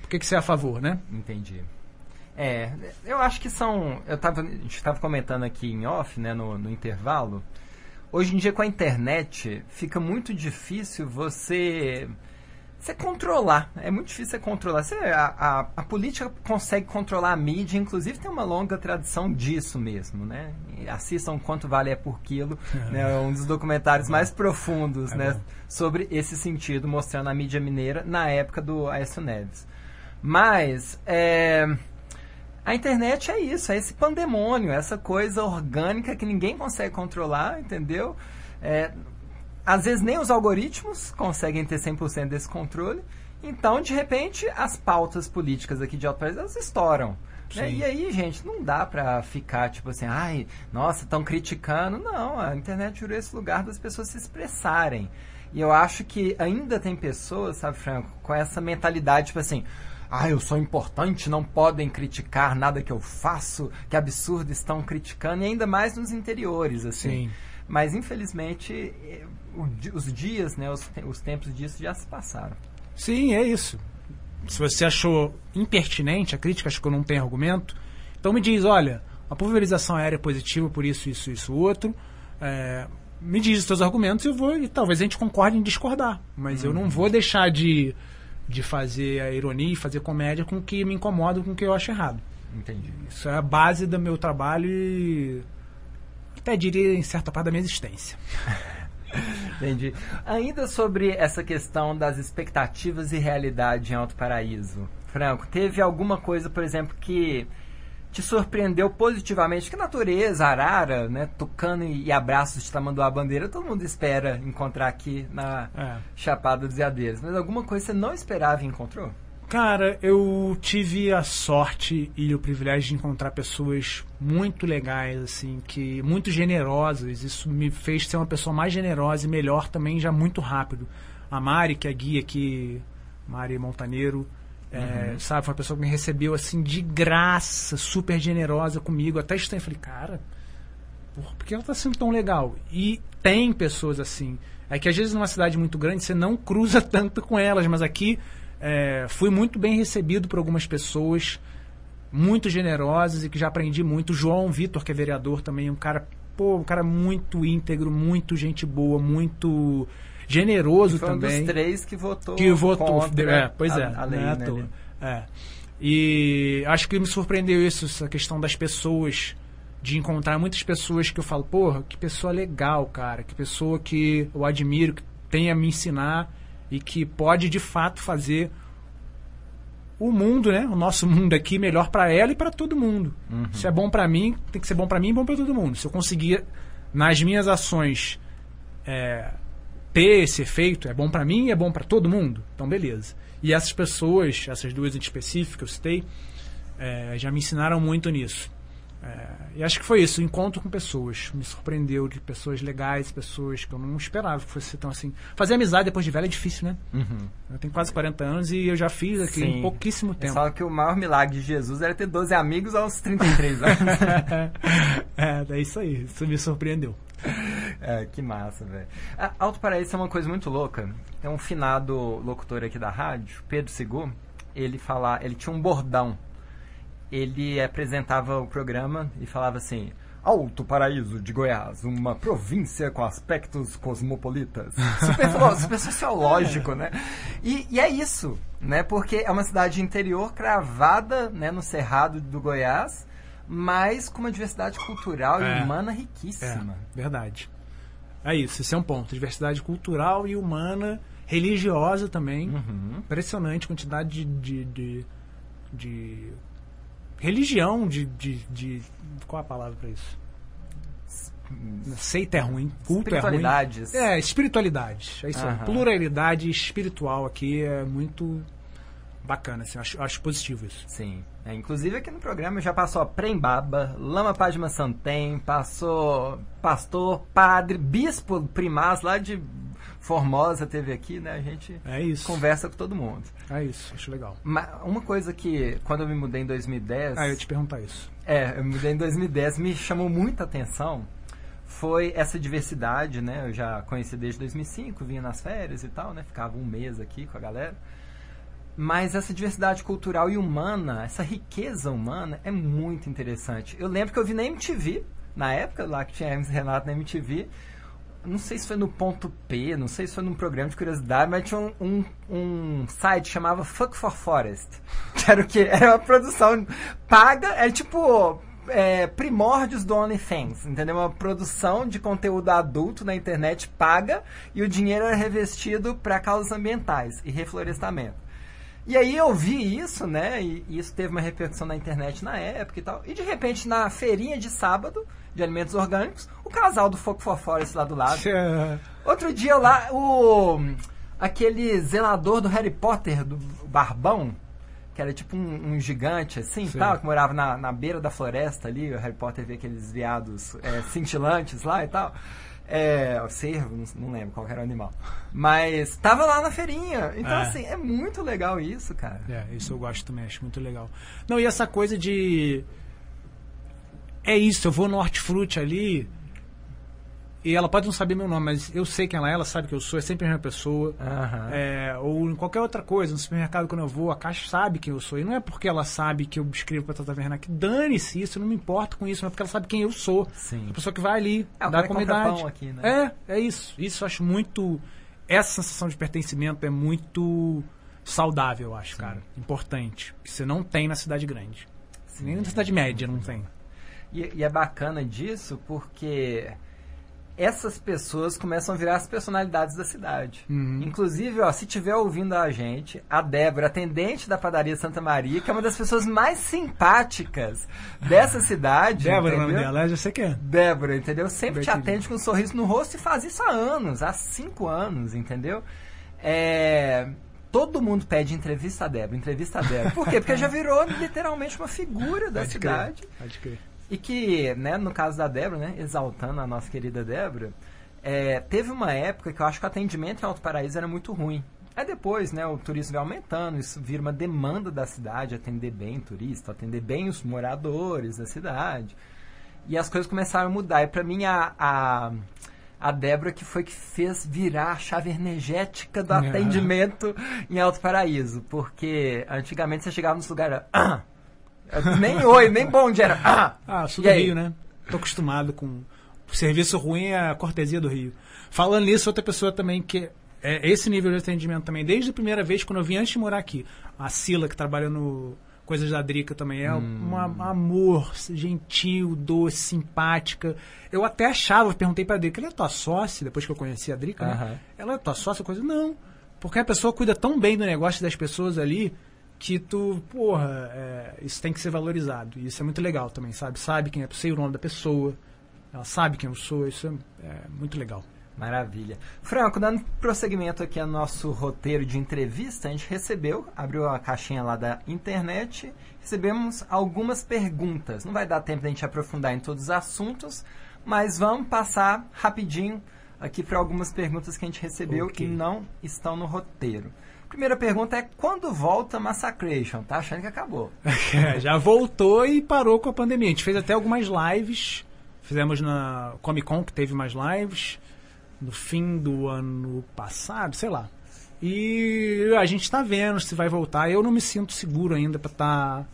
Por que, que você é a favor, né? Entendi. É, eu acho que são. Eu tava, a gente estava comentando aqui em off, né, no, no intervalo. Hoje em dia, com a internet, fica muito difícil você. Você controlar. É muito difícil você controlar. Você, a, a, a política consegue controlar a mídia, inclusive tem uma longa tradição disso mesmo, né? E assistam Quanto Vale é por Quilo, né? É um dos documentários mais profundos, É né? bom. Sobre esse sentido, mostrando a mídia mineira na época do Aécio Neves. Mas, é, a internet é isso, é esse pandemônio, essa coisa orgânica que ninguém consegue controlar, entendeu? É, às vezes nem os algoritmos conseguem ter 100% desse controle. Então, de repente, as pautas políticas aqui de Alto Paraíso, elas estouram. né? E aí, gente, não dá pra ficar tipo assim, ai, nossa, estão criticando. Não, a internet virou esse lugar das pessoas se expressarem. E eu acho que ainda tem pessoas, sabe, Franco, com essa mentalidade, tipo assim, ah, eu sou importante, não podem criticar nada que eu faço, que absurdo estão criticando, e ainda mais nos interiores, assim. Sim. Mas, infelizmente, eh, os dias, né, os, te- os tempos disso já se passaram. Sim, é isso. Se você achou impertinente a crítica, achou que eu não tenho argumento, então me diz, olha, a pulverização aérea é positiva por isso, isso, isso, outro. É, me diz os seus argumentos e eu vou, e talvez a gente concorde em discordar. Mas eu não vou deixar de, de fazer a ironia e fazer comédia com o que me incomoda, com o que eu acho errado. Entendi. Isso é a base do meu trabalho e até diria em certa parte da minha existência. Entendi. Ainda sobre essa questão das expectativas e realidade em Alto Paraíso, Franco, teve alguma coisa, por exemplo, que te surpreendeu positivamente? Que natureza, arara, né, tucano e, e abraços de tamanduá bandeira, todo mundo espera encontrar aqui na É. Chapada dos Veadeiros. Mas alguma coisa você não esperava e encontrou? Cara, eu tive a sorte e o privilégio de encontrar pessoas muito legais, assim, que muito generosas. Isso me fez ser uma pessoa mais generosa e melhor também já muito rápido. A Mari, que é a guia aqui, Mari Montaneiro, é, Uhum. sabe, foi uma pessoa que me recebeu assim de graça, super generosa comigo. Até estranho, falei, cara, por que ela tá sendo tão legal? E tem pessoas assim. É que às vezes numa cidade muito grande você não cruza tanto com elas, mas aqui é, fui muito bem recebido por algumas pessoas muito generosas e que já aprendi muito. O João Vitor, que é vereador também, um cara, pô, um cara muito íntegro, muito gente boa, muito generoso Foi um também dos três que votou que votou. contra é, pois é, a, a lei, né, ali. É. E acho que me surpreendeu isso, essa questão das pessoas, de encontrar muitas pessoas que eu falo, porra, que pessoa legal, cara, que pessoa que eu admiro, que tem a me ensinar e que pode de fato fazer o mundo, né, o nosso mundo aqui melhor para ela e para todo mundo. Se é bom para mim, tem que ser bom para mim e bom para todo mundo. Se eu conseguir nas minhas ações é, ter esse efeito, é bom para mim e é bom para todo mundo, então beleza. E essas pessoas, essas duas em específico que eu citei, é, já me ensinaram muito nisso. É, e acho que foi isso, o encontro com pessoas. Me surpreendeu de pessoas legais, pessoas que eu não esperava que fosse tão assim. Fazer amizade depois de velho é difícil, né? Uhum. Eu tenho quase 40 anos e eu já fiz aqui em Sim. pouquíssimo Eles tempo. falam que o maior milagre de Jesus era ter 12 amigos aos 33 anos. é, é isso aí, isso me surpreendeu. É, que massa, velho. Alto Paraíso é uma coisa muito louca. Tem um finado locutor aqui da rádio, Pedro Sigu, ele fala, ele tinha um bordão. Ele apresentava o programa e falava assim: Alto Paraíso de Goiás, uma província com aspectos cosmopolitas. Super, super sociológico, né? E, e é isso, né? Porque é uma cidade interior cravada né, no cerrado do Goiás, mas com uma diversidade cultural É. e humana riquíssima. É, verdade. É isso, esse é um ponto. Diversidade cultural e humana, religiosa também. Uhum. Impressionante quantidade de, de, de, de religião, de, de, de- Qual é a palavra pra isso? Seita é ruim, culto é ruim. Espiritualidades. É, espiritualidades. É isso aí. Pluralidade espiritual aqui é muito bacana, assim, acho, acho positivo isso. Sim. É, inclusive aqui no programa já passou a Prembaba, Lama Padma Santem, passou pastor, padre, bispo primaz lá de Formosa teve aqui, né? A gente É isso. conversa com todo mundo. É isso, acho legal. Ma- Uma coisa que, quando eu me mudei em 2010... Ah, eu ia te perguntar isso. É, eu me mudei em 2010, me chamou muita atenção foi essa diversidade, né? Eu já conheci desde 2005, vinha nas férias e tal, né? Ficava um mês aqui com a galera. Mas essa diversidade cultural e humana, essa riqueza humana é muito interessante. Eu lembro que eu vi na MTV, na época lá que tinha Hermes Renato na MTV, não sei se foi no ponto P, não sei se foi num programa de curiosidade, mas tinha um, um, um site que chamava Fuck for Forest. Que era o quê? Era uma produção paga, é tipo é, primórdios do OnlyFans, entendeu? Uma produção de conteúdo adulto na internet paga e o dinheiro era revestido para causas ambientais e reflorestamento. E aí eu vi isso, né? E isso teve uma repercussão na internet na época e tal. E de repente, na feirinha de sábado de alimentos orgânicos, o casal do Foco for Forest lá do lado. Outro dia lá, o aquele zelador do Harry Potter, do Barbão, que era tipo um, um gigante assim, Sim. tal, que morava na, na beira da floresta ali, o Harry Potter vê aqueles veados é, cintilantes lá e tal. É, o cervo, não, lembro qual era o animal. Mas tava lá na feirinha. Então, É. assim, é muito legal isso, cara. É, isso eu gosto também, acho muito legal. Não, e essa coisa de. É isso, eu vou no Hortifruti ali. E ela pode não saber meu nome, mas eu sei quem ela é, ela sabe que eu sou, é sempre a mesma pessoa. Aham. É, ou em qualquer outra coisa, no supermercado quando eu vou, a caixa sabe quem eu sou. E não é porque ela sabe que eu escrevo pra Tata Werneck, dane-se isso, eu não me importo com isso, não é porque ela sabe quem eu sou. Sim. A pessoa que vai ali, É, da que compra comunidade. pão aqui, né? É, é isso. Isso eu acho muito. Essa sensação de pertencimento é muito saudável, eu acho, cara. Importante. Que você não tem na cidade grande. Nem na cidade média não tem. E, e é bacana disso porque essas pessoas começam a virar as personalidades da cidade. Uhum. Inclusive, ó, se tiver ouvindo a gente, a Débora, atendente da padaria Santa Maria, que é uma das pessoas mais simpáticas dessa cidade. Débora, o nome entendeu? dela, eu já sei que é. Débora, entendeu? Sempre te atende com um sorriso no rosto e faz isso há anos, há cinco anos, entendeu? É, Todo mundo pede entrevista a Débora, entrevista a Débora. Por quê? Porque já virou literalmente uma figura da Pode cidade. crer, Pode crer. E que, né, no caso da Débora, né, exaltando a nossa querida Débora, é, teve uma época que eu acho que o atendimento em Alto Paraíso era muito ruim. Aí depois, né, o turismo vai aumentando, isso vira uma demanda da cidade, atender bem o turista, atender bem os moradores da cidade. E as coisas começaram a mudar. E pra mim, a, a, a Débora que foi que fez virar a chave energética do Ah. atendimento em Alto Paraíso. Porque antigamente você chegava nos lugares... Nem oi, nem bom dia, era... "Ah". Ah, sou do? Rio, né? Tô acostumado com. O serviço ruim é a cortesia do Rio. Falando nisso, outra pessoa também que. É esse nível de atendimento também, desde a primeira vez, quando eu vim antes de morar aqui. A Sila, que trabalha no Coisas da Drica também, é Hum. um amor, gentil, doce, simpática. Eu até achava, perguntei pra Drica, ela é tua sócia, depois que eu conheci a Drica, né? Aham. Ela é tua sócia, coisa. Não. Porque a pessoa cuida tão bem do negócio das pessoas ali que tu, porra, é, isso tem que ser valorizado. E isso é muito legal também, sabe? Sabe quem é, sei o nome da pessoa, ela sabe quem eu sou, isso é, é muito legal. Maravilha. Franco, dando prosseguimento aqui ao nosso roteiro de entrevista, a gente recebeu, abriu a caixinha lá da internet, recebemos algumas perguntas. Não vai dar tempo da gente aprofundar em todos os assuntos, mas vamos passar rapidinho aqui para algumas perguntas que a gente recebeu Ok. e não estão no roteiro. Primeira pergunta é quando volta Massacration? Tá achando que acabou? É, já voltou e parou com a pandemia. A gente fez até algumas lives. Fizemos na Comic Con, que teve mais lives. No fim do ano passado, sei lá. E a gente tá vendo se vai voltar. Eu não me sinto seguro ainda pra estar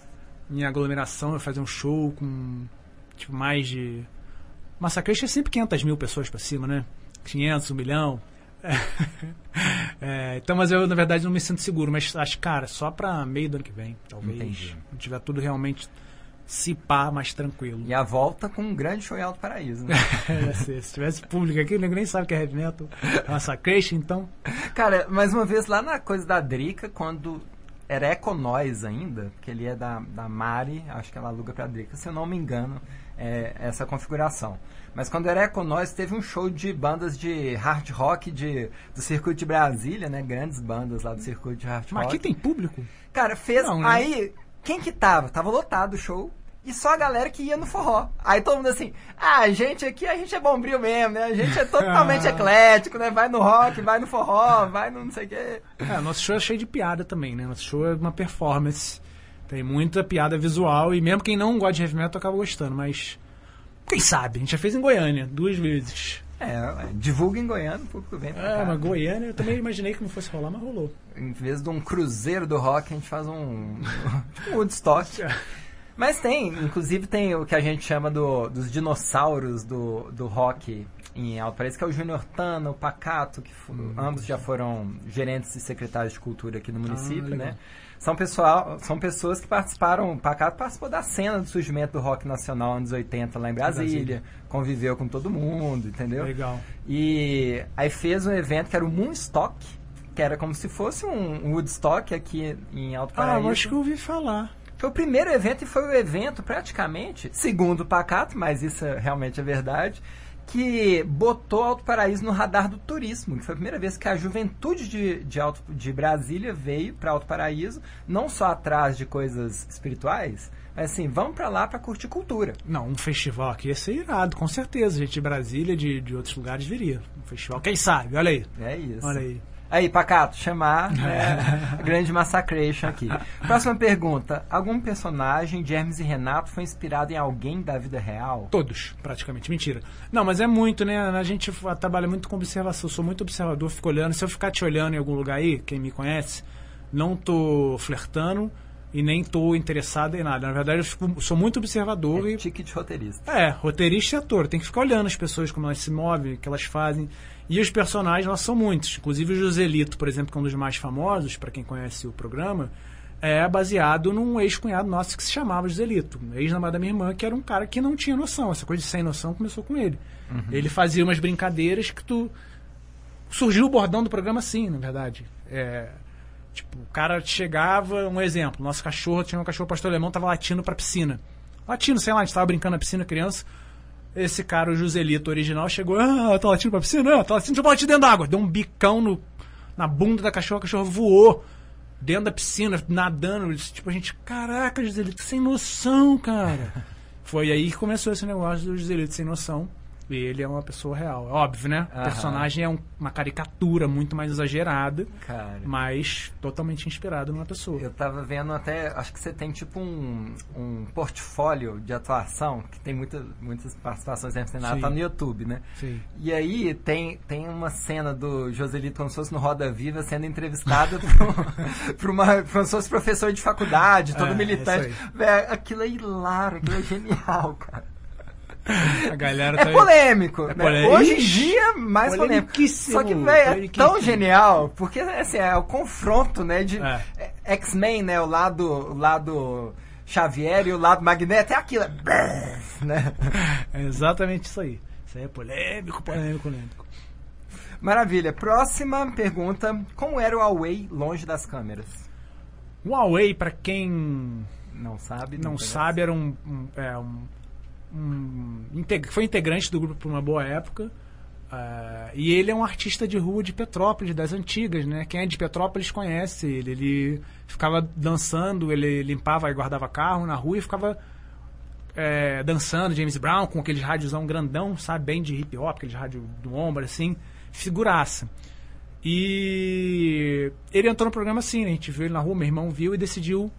em aglomeração, fazer um show com tipo, mais de. Massacration é sempre 500 mil pessoas pra cima, né? 500, 1 milhão. É, então, mas eu, na verdade, não me sinto seguro. Mas acho, cara, só pra meio do ano que vem, talvez. Entendi. Quando tiver tudo realmente se pá mais tranquilo. E a volta com um grande show em Alto Paraíso, né? É, se, se tivesse público aqui, nem sabe que é heavy metal. É uma sacration, então. Cara, mais uma vez, lá na coisa da Drica, quando era Econóis ainda, que ele é da, da Mari, acho que ela aluga pra Drica, se eu não me engano, é essa configuração. Mas quando era Econóis, teve um show de bandas de hard rock de, do circuito de Brasília, né? Grandes bandas lá do circuito de hard Mas rock. aqui tem público? Cara, fez. Não, né? Aí, quem que tava? Tava lotado o show. E só a galera que ia no forró. Aí todo mundo assim, ah, a gente aqui, a gente é bombril mesmo, né? A gente é totalmente eclético, né? Vai no rock, vai no forró, vai no não sei o quê. É, nosso show é cheio de piada também, né? Nosso show é uma performance. Tem muita piada visual e mesmo quem não gosta de heavy metal acaba gostando, mas. Quem sabe? A gente já fez em Goiânia duas vezes. É, divulga em Goiânia, o público vem pra É, cá. mas Goiânia eu também imaginei que não fosse rolar, mas rolou. Em vez de um cruzeiro do rock, a gente faz um, um Woodstock. Mas tem, inclusive tem o que a gente chama do, dos dinossauros do, do rock em Alto Paraíso, que é o Júnior Tana, o Pacato, que fo- ambos já foram gerentes e secretários de cultura aqui no município, legal. né? São, pessoal, são pessoas que participaram, o Pacato participou da cena do surgimento do rock nacional anos 80 lá em Brasília, Brasília. conviveu com todo mundo, entendeu? Legal. E aí fez um evento que era o Moonstock, que era como se fosse um Woodstock aqui em Alto Ah, Paraíso. eu acho que eu ouvi falar. Foi o primeiro evento e foi o evento praticamente, segundo o Pacato, mas isso é- realmente é verdade, que botou Alto Paraíso no radar do turismo. Que foi a primeira vez que a juventude de, de, Alto, de Brasília veio para Alto Paraíso, não só atrás de coisas espirituais, mas assim, vamos para lá para curtir cultura. Não, um festival aqui ia ser irado, com certeza. Gente de Brasília, de, de outros lugares viria. Um festival, quem sabe? Olha aí. É isso. Olha aí. Aí, Pacato, chamar né, a grande massacration aqui. Próxima pergunta. Algum personagem de Hermes e Renato foi inspirado em alguém da vida real? Todos, praticamente. Mentira. Não, mas é muito, né? A gente trabalha muito com observação. Eu sou muito observador, fico olhando. Se eu ficar te olhando em algum lugar aí, quem me conhece, não tô flertando e nem tô interessado em nada. Na verdade, eu fico- sou muito observador É e. tique de roteirista. É, roteirista e ator. Tem que ficar olhando as pessoas, como elas se movem, o que elas fazem. E os personagens, nós são muitos. Inclusive o Joselito, por exemplo, que é um dos mais famosos, para quem conhece o programa, é baseado num ex-cunhado nosso que se chamava Joselito. um Ex-namorado da minha irmã, que era um cara que não tinha noção. Essa coisa de sem noção começou com ele. Ele fazia umas brincadeiras que tu. Surgiu o bordão do programa assim, na verdade. É, Tipo, o cara chegava, um exemplo, nosso cachorro, tinha um cachorro pastor alemão, tava latindo pra piscina. Latindo, sei lá, a gente tava brincando na piscina, criança. Esse cara, o Joselito original, chegou, ah, tá latindo pra piscina? Ah, tá latindo, deixa eu latir dentro d'água. Deu um bicão no, na bunda da cachorra, a cachorra voou dentro da piscina, nadando. Tipo, a gente, caraca, Joselito, sem noção, cara. Foi aí que começou esse negócio do Joselito sem noção. E ele é uma pessoa real. É óbvio, né? O personagem é um- uma caricatura muito mais exagerada, Cara. mas totalmente inspirado numa pessoa. Eu tava vendo até, acho que você tem tipo um, um portfólio de atuação, que tem muita, muitas participações em Sim. tá no YouTube, né? Sim. E aí tem, tem uma cena do Joselito como se fosse no Roda Viva sendo entrevistado por, por uma, como se fosse professor de faculdade, todo É, militante. aquilo é hilário, aquilo é genial, cara. A galera É tá- polêmico, né? polêmico. Hoje em dia, mais polêmico. Só que, velho, é tão genial, porque assim, é o confronto, né, de É. é, X-Men, né, o lado, o lado Xavier e o lado Magneto, é aquilo, é, né? É exatamente isso aí. Isso aí é polêmico, polêmico, polêmico. Maravilha. Próxima pergunta, como era o Huawei longe das câmeras? O Huawei, pra quem Não sabe? não conhece? sabe, era um, um, é, um, um integ- foi integrante do grupo por uma boa época. ah, e ele é um artista de rua de Petrópolis, das antigas, né? Quem é de Petrópolis conhece ele. Ele ficava dançando, ele limpava e guardava carro na rua e ficava é, dançando James Brown com aqueles rádiozão grandão, sabe? Bem de hip hop, aqueles rádio do ombro, assim. Figuraça. E ele entrou no programa assim, né? A gente viu ele na rua, meu irmão viu e decidiu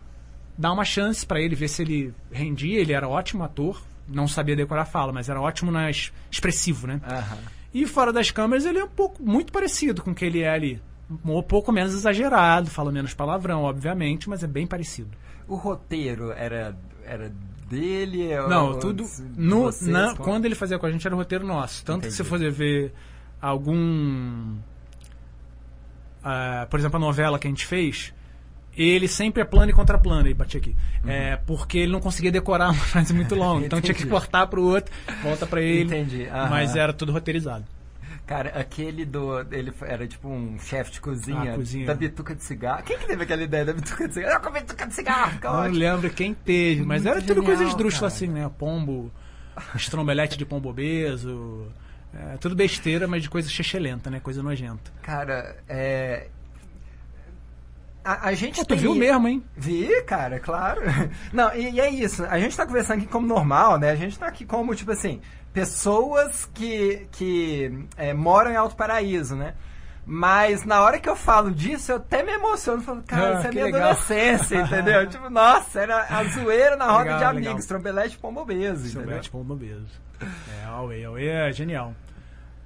dar uma chance pra ele, ver se ele rendia. Ele era ótimo ator, não sabia decorar a fala, mas era ótimo nas expressivo, né? Aham. E fora das câmeras, ele é um pouco muito parecido com o que ele é ali. Um pouco menos exagerado, fala menos palavrão, obviamente, mas é bem parecido. O roteiro era, era dele? ou- Não, ou tudo. de No, vocês, na- como- quando ele fazia com a gente era o roteiro nosso. Tanto que se Entendi. você ver algum. ah, por exemplo, a novela que a gente fez, ele sempre é plano e contraplano, aí bati aqui. É, porque ele não conseguia decorar uma frase muito longa, então tinha que cortar pro outro, volta pra ele. Entendi, aham. Mas era tudo roteirizado. Cara, aquele do. Ele era tipo um chefe de cozinha, Ah, cozinha. da bituca de cigarro. Quem que teve aquela ideia da bituca de cigarro? Eu comi bituca de cigarro, não ótimo. lembro quem teve, mas Muito era tudo coisa genial, esdrúxula cara. assim, né? Pombo, estrombelete de pombo obeso. é, tudo besteira, mas de coisa chechelenta, né? Coisa nojenta. Cara, é. A, a gente Pô, tu tem- viu mesmo, hein? Vi, cara, claro. Não, e, e é isso. A gente tá conversando aqui como normal, né? A gente tá aqui como, tipo assim, pessoas que, que é, moram em Alto Paraíso, né? Mas na hora que eu falo disso, eu até me emociono. Falo, cara, Ah, isso é minha legal. adolescência, entendeu? tipo, nossa, era a zoeira na roda Legal, de legal. amigos, trombelete pombo obeso, entendeu? Estrombelete de pombo obeso. É, a Huawei, a Huawei é genial.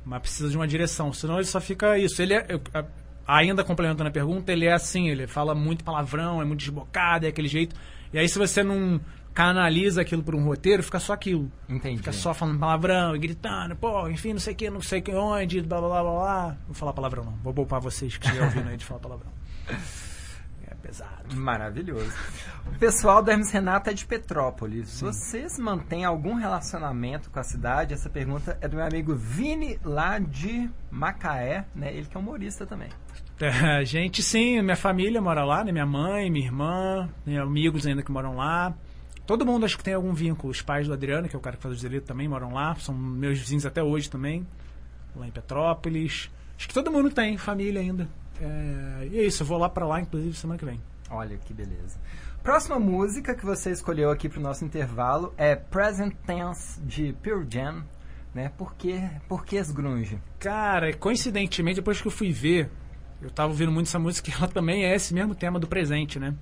Mas precisa de uma direção, senão ele só fica isso. Ele é, eu- a- ainda complementando a pergunta, ele é assim, ele fala muito palavrão, é muito desbocado, é aquele jeito. E aí se você não canaliza aquilo por um roteiro, fica só aquilo. Entendi. Fica só falando palavrão e gritando, pô, enfim, não sei o que, não sei que onde, blá blá blá blá. Não vou falar palavrão não, vou poupar vocês que estiverem ouvindo aí de falar palavrão. Pesado. Maravilhoso. O pessoal do Hermes Renato é de Petrópolis. Vocês mantêm algum relacionamento com a cidade? Essa pergunta é do meu amigo Vini, lá de Macaé, né? Ele que é humorista também. É, gente, sim, minha família mora lá, né? Minha mãe, minha irmã, tenho amigos ainda que moram lá. Todo mundo acho que tem algum vínculo. Os pais do Adriano, que é o cara que faz o direito, também moram lá. São meus vizinhos até hoje também, lá em Petrópolis. Acho que todo mundo tem família ainda. É, e é isso, eu vou lá pra lá, inclusive, semana que vem. Olha que beleza. Próxima música que você escolheu aqui pro nosso intervalo é Present Tense de Pearl Jam, né? Por que, por que as grunge? Cara, coincidentemente, depois que eu fui ver, eu tava ouvindo muito essa música, ela também é esse mesmo tema do presente, né?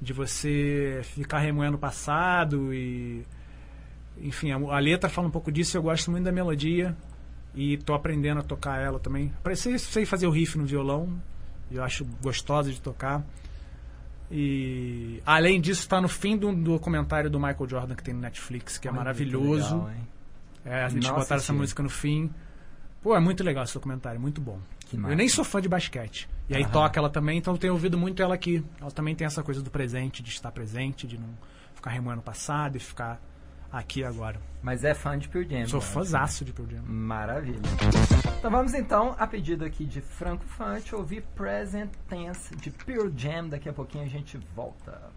De você ficar remoendo o passado e. Enfim, a, a letra fala um pouco disso, eu gosto muito da melodia e tô aprendendo a tocar ela também. Sei, sei fazer o riff no violão, eu acho gostosa de tocar. E além disso, está no fim do documentário do Michael Jordan que tem no Netflix, que é maravilhoso. legal? É, a gente botaram essa música no fim. Pô, é muito legal esse documentário, muito bom. Eu nem sou fã de basquete. E aí Aham. toca ela também, então eu tenho ouvido muito ela aqui. Ela também tem essa coisa do presente, de estar presente, de não ficar remoendo o passado e ficar aqui agora. Mas é fã de Pearl Jam. Sou acho. fãzaço de Pearl Jam. Maravilha. Então vamos então, a pedido aqui de Franco Fante, ouvir Present Tense de Pearl Jam. Daqui a pouquinho a gente volta.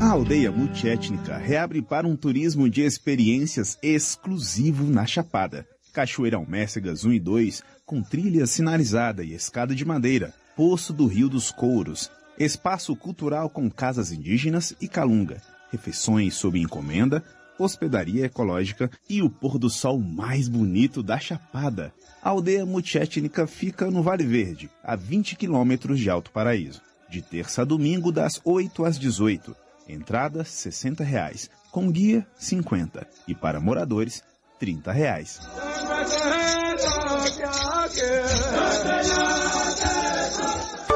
A aldeia multiétnica reabre para um turismo de experiências exclusivo na Chapada. Cachoeira Almécegas 1 e 2, com trilha sinalizada e escada de madeira, Poço do Rio dos Couros, espaço cultural com casas indígenas e calunga, refeições sob encomenda, hospedaria ecológica e o pôr do sol mais bonito da Chapada. A aldeia multiétnica fica no Vale Verde, a 20 quilômetros de Alto Paraíso. De terça a domingo, das 8 às 18. Entrada 60 reais, com guia 50 e para moradores 30 reais.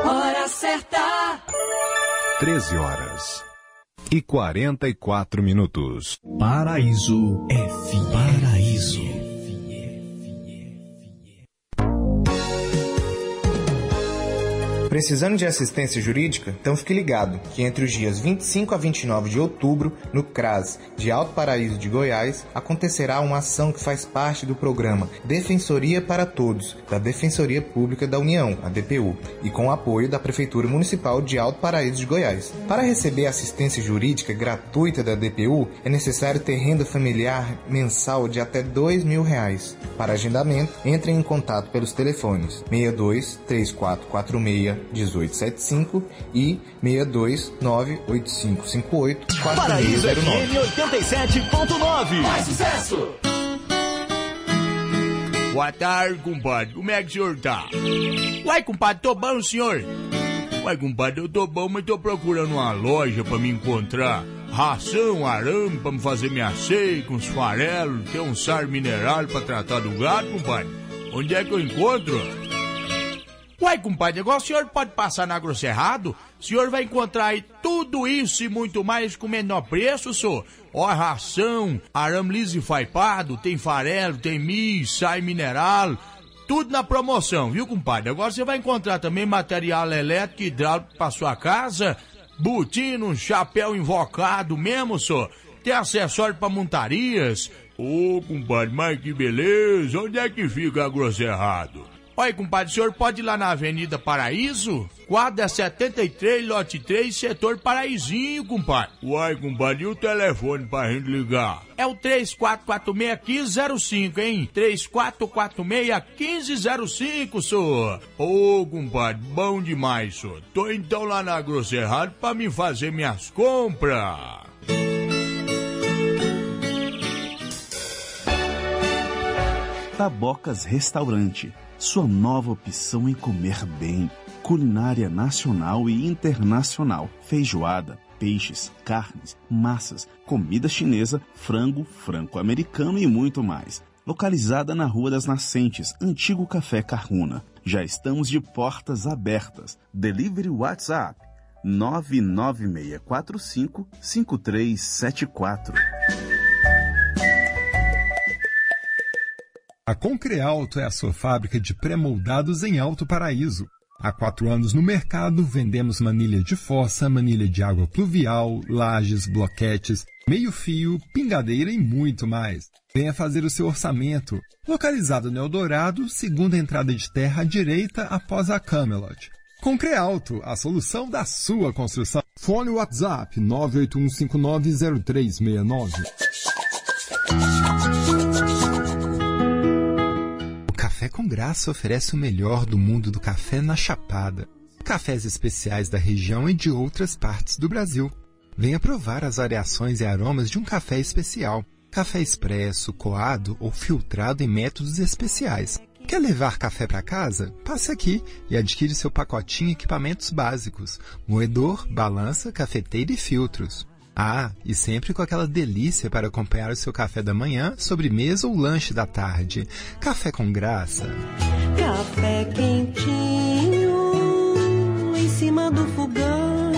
Hora certa. 13 horas e 44 minutos. Paraíso F. Paraíso. Precisando de assistência jurídica? Então fique ligado que entre os dias 25 a 29 de outubro, no CRAS de Alto Paraíso de Goiás, acontecerá uma ação que faz parte do programa Defensoria para Todos, da Defensoria Pública da União, a DPU, e com o apoio da Prefeitura Municipal de Alto Paraíso de Goiás. Para receber assistência jurídica gratuita da DPU, é necessário ter renda familiar mensal de até 2 mil reais. Para agendamento, entre em contato pelos telefones 62 3446 1875 e 62 98558 Paraíso 4609. FM 87.9. Mais sucesso! Boa tarde, compadre. Como é que o senhor tá? Uai, compadre, tô bom, senhor? Uai, compadre, eu tô bom, mas tô procurando uma loja pra me encontrar ração, arame pra me fazer minha ceia com os farelos, ter um sar mineral pra tratar do gato, compadre. Onde é que eu encontro? Uai, compadre, agora o senhor pode passar na Grosserrado, o senhor vai encontrar aí tudo isso e muito mais com menor preço, senhor. Ó, ração, arame liso e faipado, tem farelo, tem milho, sai mineral, tudo na promoção, viu, compadre? Agora você vai encontrar também material elétrico e hidráulico pra sua casa, botino, chapéu invocado mesmo, senhor. Tem acessório pra montarias. Ô, compadre, mas que beleza, onde é que fica a Grosserrado? Olha, compadre, o senhor pode ir lá na Avenida Paraíso? Quadra 73, lote 3, setor Paraízinho, compadre. Uai, compadre, e o telefone pra gente ligar? É o 3446-1505, hein? 3446-1505, senhor. Ô, compadre, bom demais, senhor. Tô então lá na Grosserrado pra me fazer minhas compras. Tabocas Restaurante, sua nova opção em comer bem. Culinária nacional e internacional, feijoada, peixes, carnes, massas, comida chinesa, frango, franco-americano e muito mais. Localizada na Rua das Nascentes, antigo Café Carruna. Já estamos de portas abertas. Delivery WhatsApp 99645 5374. A Concrealto é a sua fábrica de pré-moldados em Alto Paraíso. Há quatro anos no mercado, vendemos manilha de fossa, manilha de água pluvial, lajes, bloquetes, meio-fio, pingadeira e muito mais. Venha fazer o seu orçamento. Localizado no Eldorado, segunda entrada de terra à direita após a Camelot. Concrealto, a solução da sua construção. Fone WhatsApp 981590369. Café com Graça oferece o melhor do mundo do café na Chapada. Cafés especiais da região e de outras partes do Brasil. Venha provar as variações e aromas de um café especial. Café expresso, coado ou filtrado em métodos especiais. Quer levar café para casa? Passe aqui e adquire seu pacotinho equipamentos básicos: moedor, balança, cafeteira e filtros. Ah, e sempre com aquela delícia para acompanhar o seu café da manhã, sobremesa ou lanche da tarde. Café com graça. Café quentinho em cima do fogão.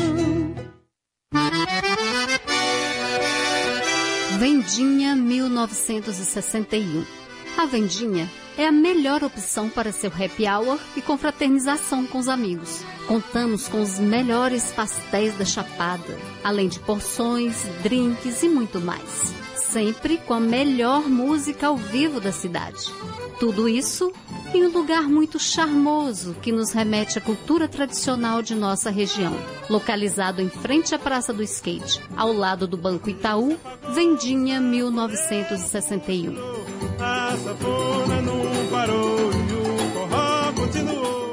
Vendinha 1961. A Vendinha é a melhor opção para seu happy hour e confraternização com os amigos. Contamos com os melhores pastéis da Chapada, além de porções, drinks e muito mais. Sempre com a melhor música ao vivo da cidade. Tudo isso em um lugar muito charmoso que nos remete à cultura tradicional de nossa região. Localizado em frente à Praça do Skate, ao lado do Banco Itaú, Vendinha 1961. A sanfona não parou e o forró continuou.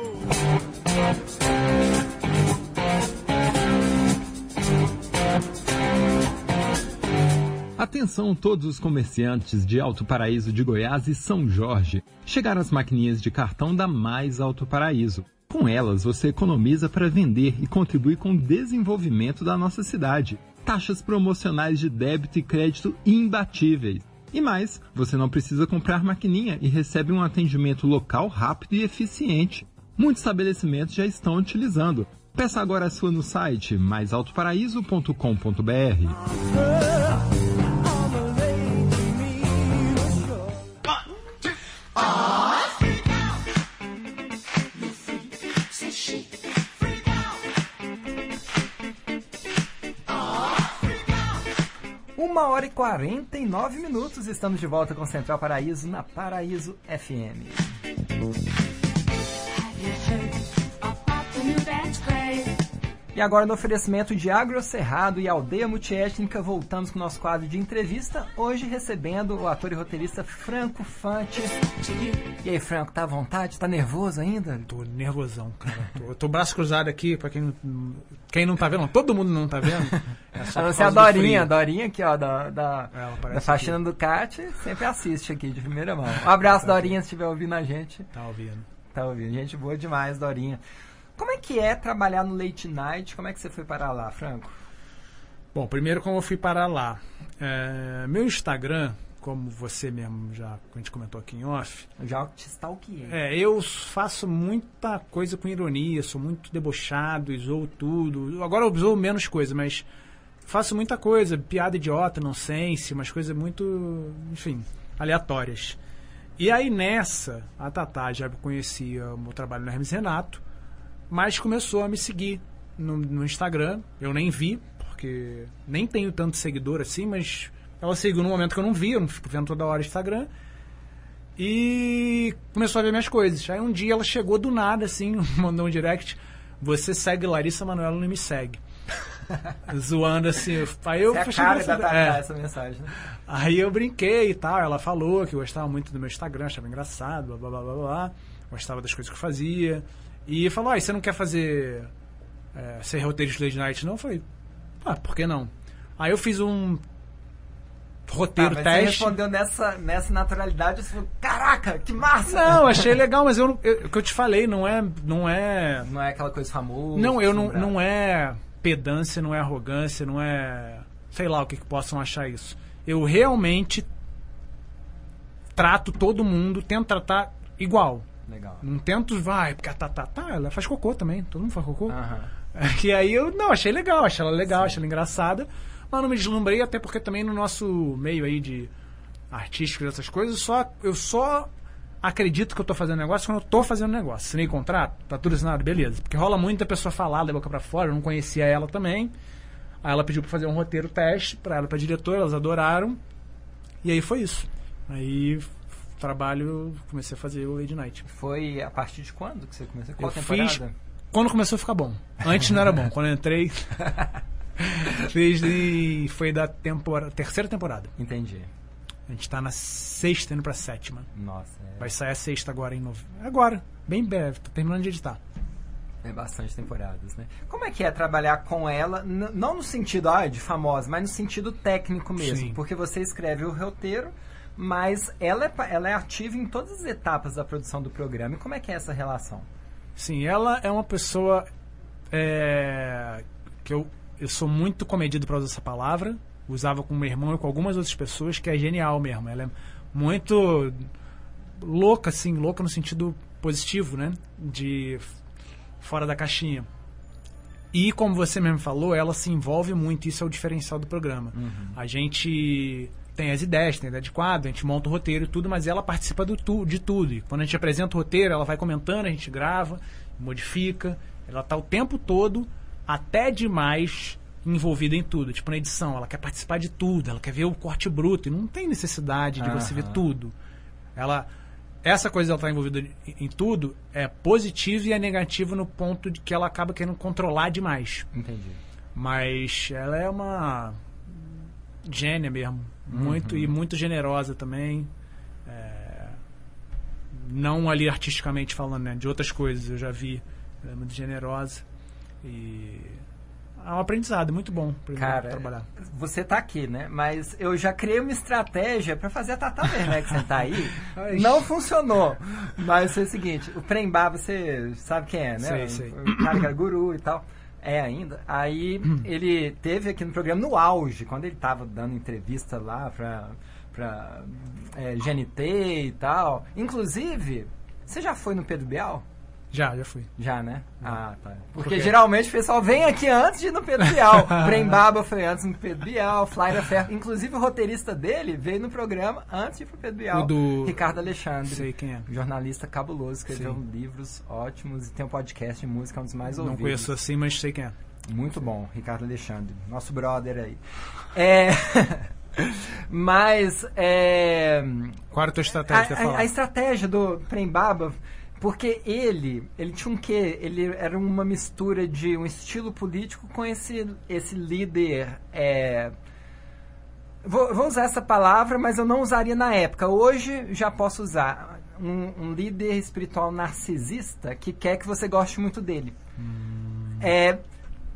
Atenção todos os comerciantes de Alto Paraíso de Goiás e São Jorge. Chegaram as maquininhas de cartão da Mais Alto Paraíso. Com elas, você economiza para vender e contribui com o desenvolvimento da nossa cidade. Taxas promocionais de débito e crédito imbatíveis. E mais, você não precisa comprar maquininha e recebe um atendimento local rápido e eficiente. Muitos estabelecimentos já estão utilizando. Peça agora a sua no site maisaltoparaíso.com.br. Uma hora e 49 minutos, estamos de volta com Central Paraíso na Paraíso FM. E agora no oferecimento de Agro Cerrado e Aldeia Multiétnica, voltamos com o nosso quadro de entrevista, hoje recebendo o ator e roteirista Franco Fante. E aí, Franco, tá à vontade? Tá nervoso ainda? Tô nervosão, cara. Tô, eu tô braço cruzado aqui, pra quem, não- quem não tá vendo, todo mundo não tá vendo. É só A não ser a do Dorinha, a. Dorinha aqui, ó, da, da, da faxina do CAT, sempre assiste aqui de primeira mão. Um abraço, Dorinha, se estiver ouvindo a gente. Tá ouvindo. Tá ouvindo. Gente boa demais, Dorinha. Como é que é trabalhar no Late Night? Como é que você foi parar lá, Franco? Bom, primeiro como eu fui parar lá. É, meu Instagram como você mesmo já a gente comentou aqui em off. Já te stalkeei. É, eu faço muita coisa com ironia, sou muito debochado, zoo tudo. Agora eu zoo menos coisa, mas faço muita coisa, piada idiota, nonsense, umas coisas muito, enfim, aleatórias. E aí nessa, a Tatá já conhecia o meu trabalho no Hermes Renato, mas começou a me seguir no, no Instagram. Eu nem vi, porque nem tenho tanto seguidor assim, mas ela seguiu no momento que eu não vi, eu não fico vendo toda hora o Instagram. E começou a ver minhas coisas. Aí um dia ela chegou do nada, assim, mandou um direct. Você segue Larissa Manoela, não me segue. Zoando assim. Aí eu Você é cara da É. essa mensagem, né? Aí eu brinquei e tal. Ela falou que gostava muito do meu Instagram, achava engraçado, blá blá blá blá blá. Gostava das coisas que eu fazia. E falou: ah, você não quer fazer. É, ser roteirista de Late Night? Não? Eu falei: ah, por que não? Aí eu fiz um roteiro Tá, mas Você teste. respondeu nessa, nessa naturalidade, você falou, caraca, que massa! Não, achei legal, mas eu, o que eu te falei não é. Não é, Não é aquela coisa famosa. não, eu não, não é pedância, não é arrogância, não é. Sei lá o que, que possam achar isso. Eu realmente trato todo mundo, tento tratar igual. Legal. Não tento, vai, porque a Tatá, tá, ela faz cocô também, todo mundo faz cocô. Aham. E aí eu, não, achei legal, achei ela legal, achei ela engraçada, mas não me deslumbrei, até porque também no nosso meio aí de artístico dessas coisas, só, eu só acredito que eu tô fazendo negócio quando eu tô fazendo negócio. Assinei contrato, tá tudo assinado, beleza. Porque rola muito a pessoa falar da boca pra fora, eu não conhecia ela também. Aí ela pediu pra fazer um roteiro teste pra ela, e pra diretora, elas adoraram. E aí foi isso. Aí trabalho, comecei a fazer o Lady Night. Foi a partir de quando que você começou? Qual Eu temporada? fiz quando começou a ficar bom. Antes não era bom. Quando eu entrei, desde foi da temporada, terceira temporada. Entendi. A gente tá na sexta indo pra sétima. Nossa, é, Vai sair a sexta agora em novembro. Agora, bem breve. Tô terminando de editar. é bastante temporadas, né? Como é que é trabalhar com ela, não no sentido ah, de famosa, mas no sentido técnico mesmo? Sim. Porque você escreve o roteiro, mas ela é, ela é ativa em todas as etapas da produção do programa. E como é que é essa relação? Sim, ela é uma pessoa é, que eu, eu sou muito comedido para usar essa palavra. Usava com meu irmão e com algumas outras pessoas, que é genial mesmo. Ela é muito louca, assim, louca no sentido positivo, né? De fora da caixinha. E como você mesmo falou, ela se envolve muito, isso é o diferencial do programa. A gente tem as ideias, tem a ideia de quadro, a gente monta o roteiro e tudo, mas ela participa do tu, de tudo. E quando a gente apresenta o roteiro, ela vai comentando, a gente grava, modifica. Ela tá o tempo todo, até demais, envolvida em tudo. Tipo, na edição, ela quer participar de tudo, ela quer ver o corte bruto, e não tem necessidade de você ver tudo. Ela essa coisa dela estar envolvida em, em tudo é positivo e é negativo no ponto de que ela acaba querendo controlar demais. Entendi. Mas ela é uma gênia mesmo. Muito e muito generosa também. É, não ali artisticamente falando, né? De outras coisas eu já vi. Ela é muito generosa. E é um aprendizado muito bom pra Cara, trabalhar. você tá aqui, né? Mas eu já criei uma estratégia pra fazer a Tata Werneck sentar aí. Ai. Não funcionou. Mas foi o seguinte, o Prembá, você sabe quem é, né? Sei, sei. O cara que era guru e tal. É ainda. Aí ele teve aqui no programa no auge, quando ele tava dando entrevista lá pra, pra é, GNT e tal. Inclusive, você já foi no Pedro Bial? Já, já fui. Já, né? Ah, tá. Porque geralmente o pessoal vem aqui antes de ir no Pedro Bial. Brembaba foi antes no Pedro Bial, Flyer Ferro. Inclusive o roteirista dele veio no programa antes de ir pro Pedro Bial. O do- Ricardo Alexandre. Sei quem é. Jornalista cabuloso, escreveu Sim. livros ótimos e tem um podcast de música, um dos mais Não ouvidos. conheço assim, mas sei quem é. Muito bom, Ricardo Alexandre, nosso brother aí. É. Mas é. Qual era a tua estratégia A, a- a estratégia do Prembaba, porque ele, ele tinha um quê? Ele era uma mistura de um estilo político com esse, esse líder. é, vou, vou usar essa palavra, mas eu não usaria na época. Hoje já posso usar. Um, um líder espiritual narcisista que quer que você goste muito dele. É,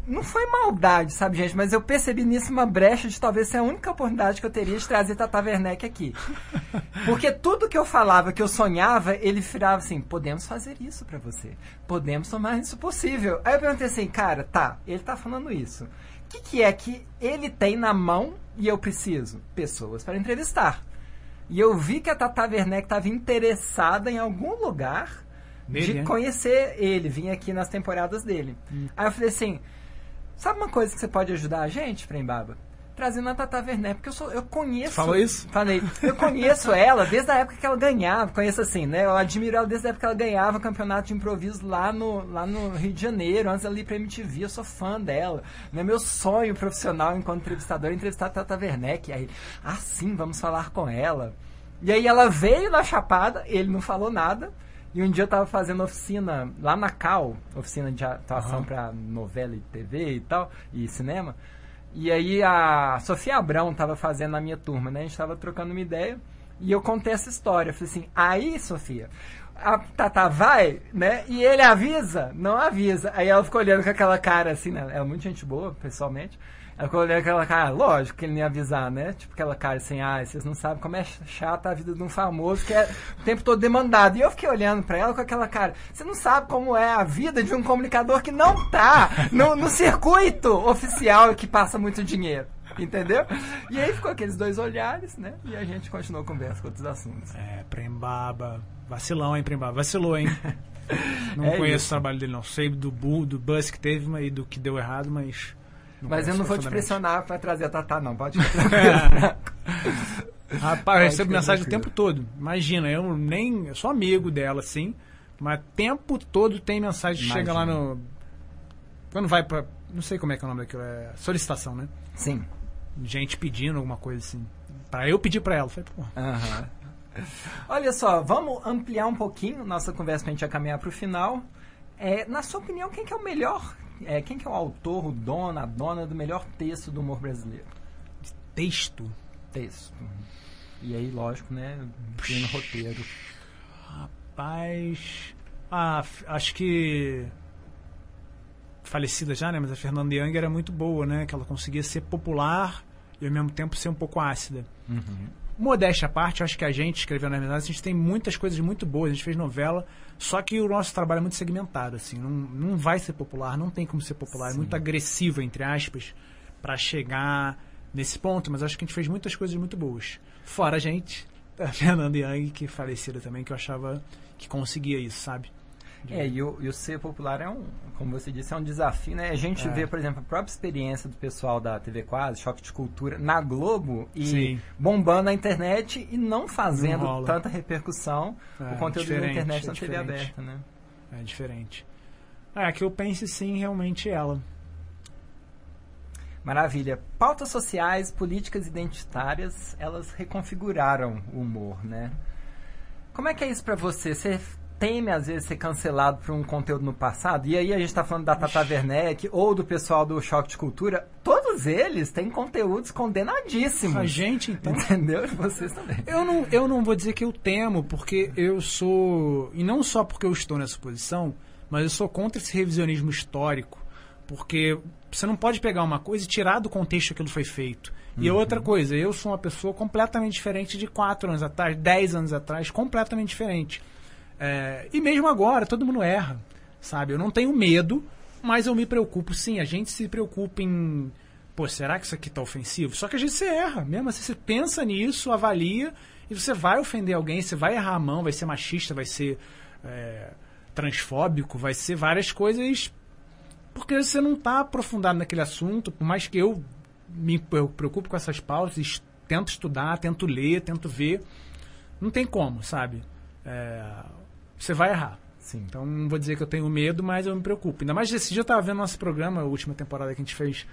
não foi maldade, sabe, gente? Mas eu percebi nisso uma brecha de talvez ser a única oportunidade que eu teria de trazer Tata Werneck aqui. Porque tudo que eu falava, que eu sonhava, ele virava assim: podemos fazer isso pra você. Podemos tomar isso possível. Aí eu perguntei assim, cara, tá, ele tá falando isso. O que, que é que ele tem na mão e eu preciso? Pessoas para entrevistar. E eu vi que a Tata Werneck estava interessada em algum lugar Nele, de né? conhecer ele, vir aqui nas temporadas dele. Hum. Aí eu falei assim, sabe uma coisa que você pode ajudar a gente, Prembaba? Trazendo a Tata Werneck, porque eu, sou, eu conheço... Falou isso? Falei. Eu conheço ela desde a época que ela ganhava, conheço assim, né? Eu admiro ela desde a época que ela ganhava campeonato de improviso lá no, lá no Rio de Janeiro, antes ali pra MTV, eu sou fã dela. Né? Meu sonho profissional enquanto entrevistador é entrevistar a Tata Werneck. Aí, ah sim, vamos falar com ela. E aí ela veio na Chapada, ele não falou nada. E um dia eu tava fazendo oficina lá na Cal, oficina de atuação Aham. pra novela e TV e tal, e cinema. E aí a Sofia Abrão tava fazendo na minha turma, né? A gente tava trocando uma ideia. E eu contei essa história. Eu falei assim, aí, Sofia, a Tata vai, né? E ele avisa? Não avisa. Aí ela ficou olhando com aquela cara assim, né? Ela é muito gente boa, pessoalmente. Ficou olhando com aquela cara, lógico que ele ia avisar, né? Tipo aquela cara assim, ah, vocês não sabem como é chata a vida de um famoso que é o tempo todo demandado. E eu fiquei olhando pra ela com aquela cara, você não sabe como é a vida de um comunicador que não tá no, no circuito oficial que passa muito dinheiro. Entendeu? E aí ficou aqueles dois olhares, né? E a gente continuou a conversa com outros assuntos. É, Prembaba. Vacilão, hein, Prembaba? Vacilou, hein? Não É conheço isso. o trabalho dele, não. Sei do bu, do buzz que teve e do que deu errado, mas. Mas eu não vou te pressionar pra trazer a Tatá, não. Pode ficar. Rapaz, eu recebo mensagem o tempo todo. Imagina, eu nem. Eu sou amigo dela, sim. Mas o tempo todo tem mensagem que chega lá no. Quando vai pra. Não sei como é que é o nome daquilo. É solicitação, né? Sim. Gente pedindo alguma coisa assim. Pra eu pedir pra ela. Falei, pô. Aham. Olha só, vamos ampliar um pouquinho nossa conversa pra gente já caminhar pro final. É, na sua opinião, quem que é o melhor? É, quem que é o autor, o dono, a dona do melhor texto do humor brasileiro? Texto? Texto. E aí, lógico, né? Incluindo roteiro. Rapaz. Ah, acho que. Falecida já, né? Mas a Fernanda Young era muito boa, né? Que ela conseguia ser popular e ao mesmo tempo ser um pouco ácida. Modéstia à parte, eu acho que a gente, escrevendo na verdade, a gente tem muitas coisas muito boas, a gente fez novela, só que o nosso trabalho é muito segmentado, assim, não, não vai ser popular, não tem como ser popular, é muito agressivo, entre aspas, pra chegar nesse ponto, mas acho que a gente fez muitas coisas muito boas. Fora a gente, a Fernanda Young, que falecida também, que eu achava que conseguia isso, sabe? É, e o, e o ser popular é um, como você disse, é um desafio, né? A gente É. vê, por exemplo, a própria experiência do pessoal da TV Quase, Choque de Cultura, na Globo e Sim. bombando na internet e não fazendo Não tanta repercussão É, o conteúdo da internet é na TV aberta, né? É diferente. É, que eu pense sim, realmente ela. Maravilha. Pautas sociais, políticas identitárias, elas reconfiguraram o humor, né? Como é que é isso pra você? Você teme, às vezes, ser cancelado por um conteúdo no passado? E aí a gente tá falando da Tata Werneck ou do pessoal do Choque de Cultura. Todos eles têm conteúdos condenadíssimos. A gente, então. Entendeu? E vocês também. Eu não, eu não vou dizer que eu temo, porque eu sou. E não só porque eu estou nessa posição, mas eu sou contra esse revisionismo histórico. Porque você não pode pegar uma coisa e tirar do contexto que aquilo foi feito. E Uhum. outra coisa, eu sou uma pessoa completamente diferente de 4 anos atrás, 10 anos atrás, completamente diferente. É, e mesmo agora, todo mundo erra, sabe? Eu não tenho medo, mas eu me preocupo sim. A gente se preocupa em. Pô, será que isso aqui tá ofensivo? Só que a gente se erra. Mesmo assim, você pensa nisso, avalia, e você vai ofender alguém, você vai errar a mão, vai ser machista, vai ser é, transfóbico, vai ser várias coisas. Porque você não tá aprofundado naquele assunto, por mais que eu me eu preocupe com essas pausas, es- tento estudar, tento ler, tento ver. Não tem como, sabe? É, você vai errar. Sim. Então não vou dizer que eu tenho medo, mas eu me preocupo. Ainda mais esse dia eu tava vendo nosso programa, a última temporada que a gente fez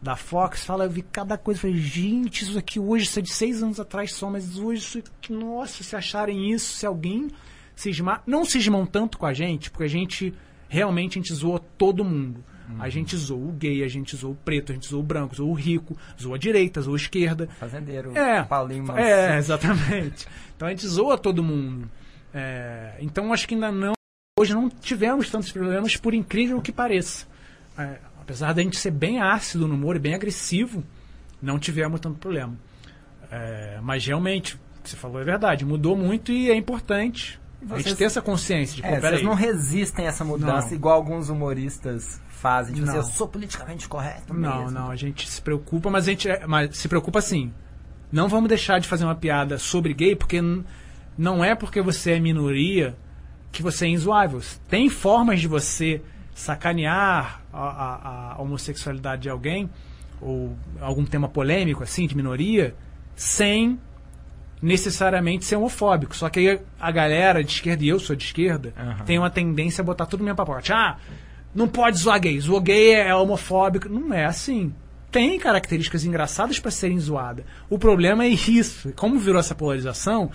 da Fox, fala, eu vi cada coisa, falei, gente, isso aqui hoje, isso é de seis anos atrás só, mas hoje isso nossa, se acharem isso, se alguém cismar, não cismam tanto com a gente, porque a gente, realmente, a gente zoa todo mundo. A gente zoou o gay, a gente zoou o preto, a gente zoou o branco, zoou o rico, zoou a direita, zoou a esquerda. Fazendeiro, É, Mancini. é, exatamente. Então a gente zoa todo mundo. É, então acho que ainda não. Hoje não tivemos tantos problemas, por incrível que pareça. É, apesar da gente ser bem ácido no humor e bem agressivo, não tivemos tanto problema. É, mas realmente, o que você falou é verdade, mudou muito e é importante a gente vocês- ter essa consciência de, É, vocês não resistem a essa mudança Não. igual alguns humoristas fazem. Tipo assim, Não. eu sou politicamente correto Não, mesmo. não, a gente se preocupa, mas a gente é- mas se preocupa assim. Não vamos deixar de fazer uma piada sobre gay, porque não é porque você é minoria que você é inzoável. Tem formas de você sacanear a, a- a homossexualidade de alguém, ou algum tema polêmico, assim, de minoria, sem necessariamente ser homofóbico. Só que aí a galera de esquerda, e eu sou de esquerda, tem uma tendência a botar tudo no mesmo pacote. Ah, não pode zoar gay. Zoar gay é homofóbico. Não é assim. Tem características engraçadas para serem zoadas. O problema é isso. Como virou essa polarização,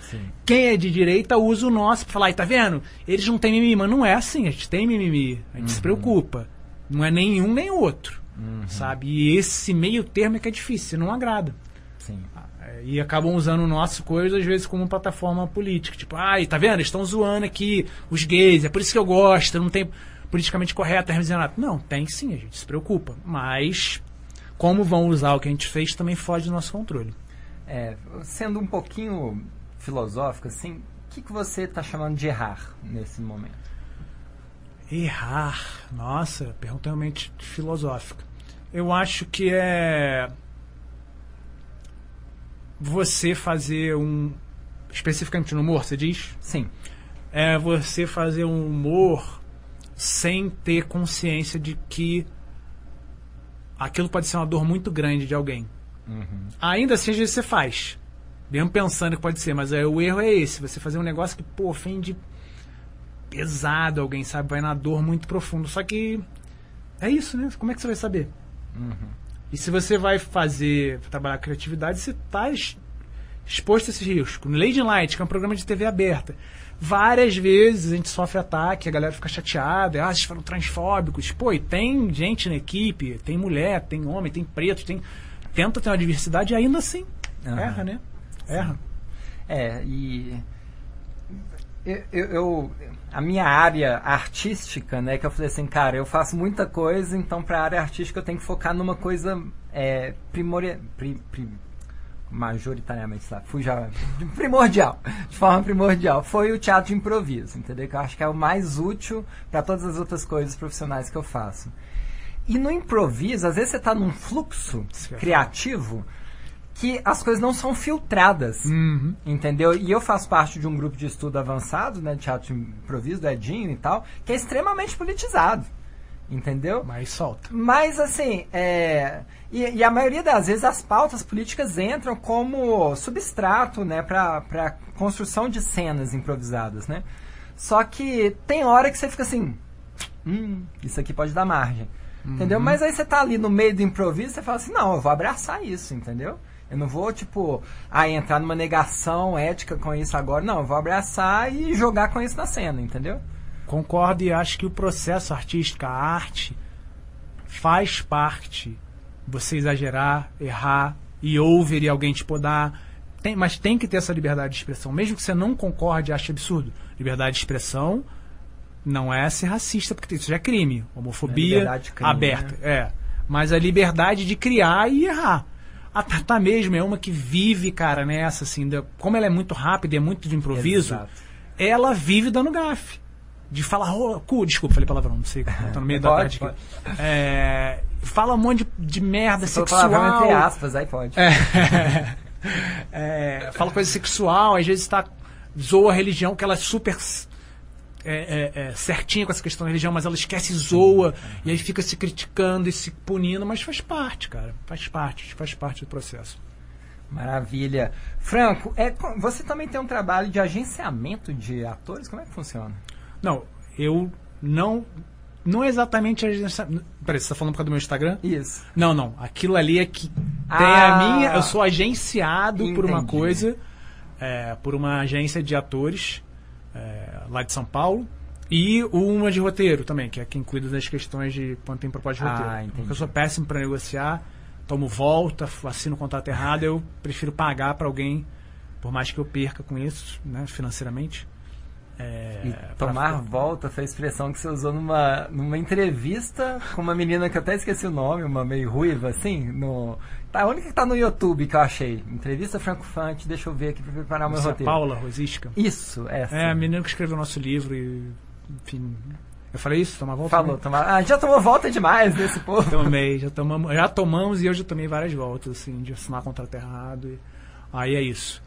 quem é de direita usa o nosso pra falar, "Ai, tá vendo? Eles não têm mimimi. Mas não é assim. A gente tem mimimi. A gente se preocupa. Não é nenhum nem outro. Sabe? E esse meio termo é que é difícil. Não agrada. Sim. É, E acabam usando o nosso coisa, às vezes, como plataforma política. Tipo, ai, tá vendo? Eles estão zoando aqui os gays, é por isso que eu gosto, não tem politicamente correto, Renato. Não, tem sim, a gente se preocupa. Mas como vão usar o que a gente fez também foge do nosso controle. É, sendo um pouquinho filosófico, assim, o que, que você está chamando de errar nesse momento? Errar. Nossa, pergunta realmente filosófica. Eu acho que é você fazer um. Especificamente no humor, você diz? Sim. É você fazer um humor sem ter consciência de que aquilo pode ser uma dor muito grande de alguém. Ainda assim, às vezes você faz. Mesmo pensando que pode ser, mas é, o erro é esse: você fazer um negócio que, pô, ofende pesado alguém, sabe? Vai na dor muito profunda. Só que é isso, né? Como é que você vai saber? E se você vai fazer, trabalhar criatividade, você está exposto a esse risco. No Lady Light, que é um programa de TV aberta, várias vezes a gente sofre ataque, a galera fica chateada, ah, vocês foram transfóbicos. Pô, e tem gente na equipe, tem mulher, tem homem, tem preto, tem. Tenta ter uma diversidade e ainda assim Aham. erra, né? Erra. É, e eu, eu- eu- a minha área artística, né, que eu falei assim, cara, eu faço muita coisa, então para a área artística eu tenho que focar numa coisa é, primordial, majoritariamente, lá, fui já primordial, de forma primordial, foi o teatro de improviso, entendeu? Que eu acho que é o mais útil para todas as outras coisas profissionais que eu faço. E no improviso, às vezes você está num fluxo criativo que as coisas não são filtradas. Entendeu? E eu faço parte de um grupo de estudo avançado, né, de teatro de improviso, do Edinho e tal, que é extremamente politizado. Entendeu? Mas solta. Mas, assim, é, e, e a maioria das vezes as pautas políticas entram como substrato, né, para construção de cenas improvisadas, né? Só que tem hora que você fica assim, hum, isso aqui pode dar margem. Entendeu? Uhum. Mas aí você tá ali no meio do improviso, você fala assim, não, eu vou abraçar isso, entendeu? Eu não vou, tipo, aí entrar numa negação ética com isso agora. Não, eu vou abraçar e jogar com isso na cena, entendeu? Concordo e acho que o processo artístico, a arte, faz parte você exagerar, errar e over e alguém te podar. Tem, mas tem que ter essa liberdade de expressão. Mesmo que você não concorde e ache absurdo. Liberdade de expressão não é ser racista, porque isso já é crime. Homofobia de crime, aberta. É. Mas a liberdade de criar e errar. A Tata mesmo é uma que vive, cara, nessa, assim, como ela é muito rápida e é muito de improviso, Exato. ela vive dando gafe. De falar, oh, cu, desculpa, falei palavrão, não sei, tô no meio da Pode, tarde. É, fala um monte de, de merda Se sexual. entre aspas, aí pode. É. É, fala coisa sexual, às vezes tá, zoa a religião, que ela é super é, é, é, certinha com essa questão da religião, mas ela esquece e zoa, e aí fica se criticando e se punindo, mas faz parte, cara. Faz parte, faz parte do processo. Maravilha. Franco, é, você também tem um trabalho de agenciamento de atores? Como é que funciona? Não, eu não. Não é exatamente a agência. Peraí, você tá falando por causa do meu Instagram? Isso. Não, não. Aquilo ali é que tem Ah. a minha. Eu sou agenciado por uma Entendi. coisa, é, por uma agência de atores é, lá de São Paulo. E uma de roteiro também, que é quem cuida das questões de quando tem proposta de Ah, roteiro. entendi. Porque eu sou péssimo para negociar, tomo volta, assino o contrato errado, eu prefiro pagar para alguém, por mais que eu perca com isso, né, financeiramente. É, E pra- tomar volta foi a expressão que você usou numa, numa entrevista com uma menina que eu até esqueci o nome, uma meio ruiva, assim. No, tá, a única que tá no YouTube que eu achei. Entrevista Franco Fante, deixa eu ver aqui pra preparar o meu é roteiro. Paula Rosisca. Isso, essa. É, a menina que escreveu o nosso livro e. Enfim. Eu falei isso? Tomar volta? Falou, também? tomar, ah, já tomou volta demais nesse povo. Tomei, já tomamos, já tomamos e eu já tomei várias voltas, assim, de assinar contrato errado. e- Aí é isso.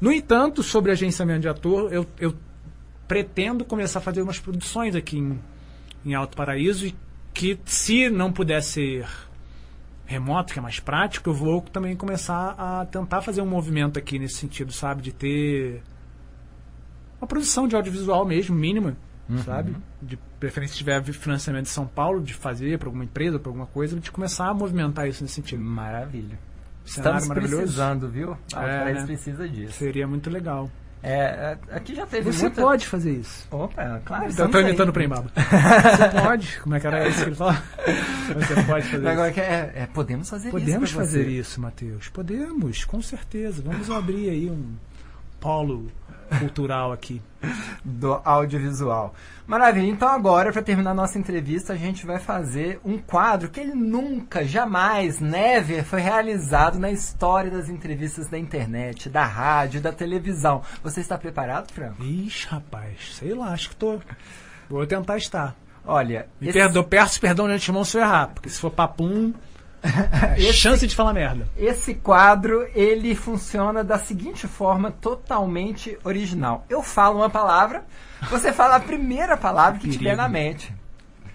No entanto, sobre agenciamento de ator, eu, eu pretendo começar a fazer umas produções aqui em, em Alto Paraíso e que, se não puder ser remoto, que é mais prático, eu vou também começar a tentar fazer um movimento aqui nesse sentido, sabe? De ter uma produção de audiovisual mesmo, mínima, Uhum. sabe? De preferência, se tiver financiamento de São Paulo, de fazer para alguma empresa, para alguma coisa, de começar a movimentar isso nesse sentido. Maravilha. Estamos precisando, viu? Alto É, né? precisa disso. Seria muito legal. É, é, aqui já teve Você muita... pode fazer isso. Opa, claro. Eu tô imitando o Prembaba. Você pode? Como é que era isso que ele falava? Você pode fazer Agora isso. que é, é, podemos fazer Podemos isso pra fazer você. isso, Matheus. Podemos, com certeza. Vamos abrir aí um polo cultural aqui. do audiovisual. Maravilha. Então agora, para terminar nossa entrevista, a gente vai fazer um quadro que ele nunca, jamais, never foi realizado na história das entrevistas da internet, da rádio, da televisão. Você está preparado, Franco? Ixi, rapaz, sei lá, acho que tô. Vou tentar estar. Olha, Me esse- perdo, peço perdão de antemão se eu errar, porque se for papum, chance de falar merda. Esse quadro, ele funciona da seguinte forma, totalmente original. Eu falo uma palavra, você fala a primeira palavra que tiver Perigo. na mente.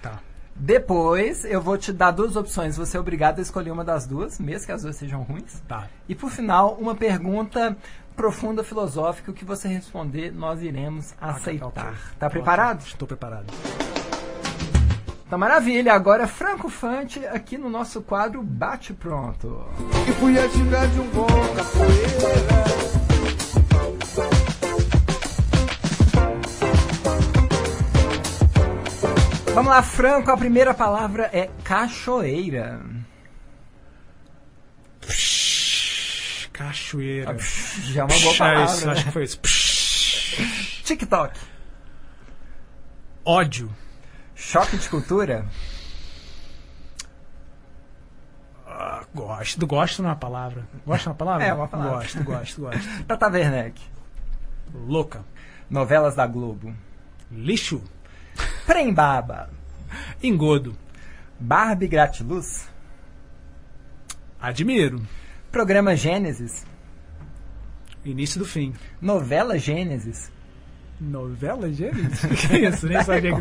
Tá. Depois, eu vou te dar duas opções. Você é obrigado a escolher uma das duas, mesmo que as duas sejam ruins. Tá. E por final, uma pergunta profunda, filosófica. O que você responder, nós iremos aceitar. Tá preparado? Estou preparado. Tá maravilha. Agora, Franco Fante, aqui no nosso quadro Bate Pronto. E fui a gingar de um bom capoeira. Vamos lá, Franco. A primeira palavra é cachoeira. Cachoeira. Já é uma boa É palavra. isso, né? acho que foi isso. TikTok. Ódio. Choque de cultura. Ah, gosto. Gosto não é uma palavra. Gosto é uma palavra? É uma palavra. Gosto, gosto, gosto. Tata Werneck. Louca. Novelas da Globo. Lixo. Prembaba. Engodo. Barbie Gratiluz. Admiro. Programa Gênesis. Início do fim. Novela Gênesis. Novela Gênesis? que isso? Nem sabia que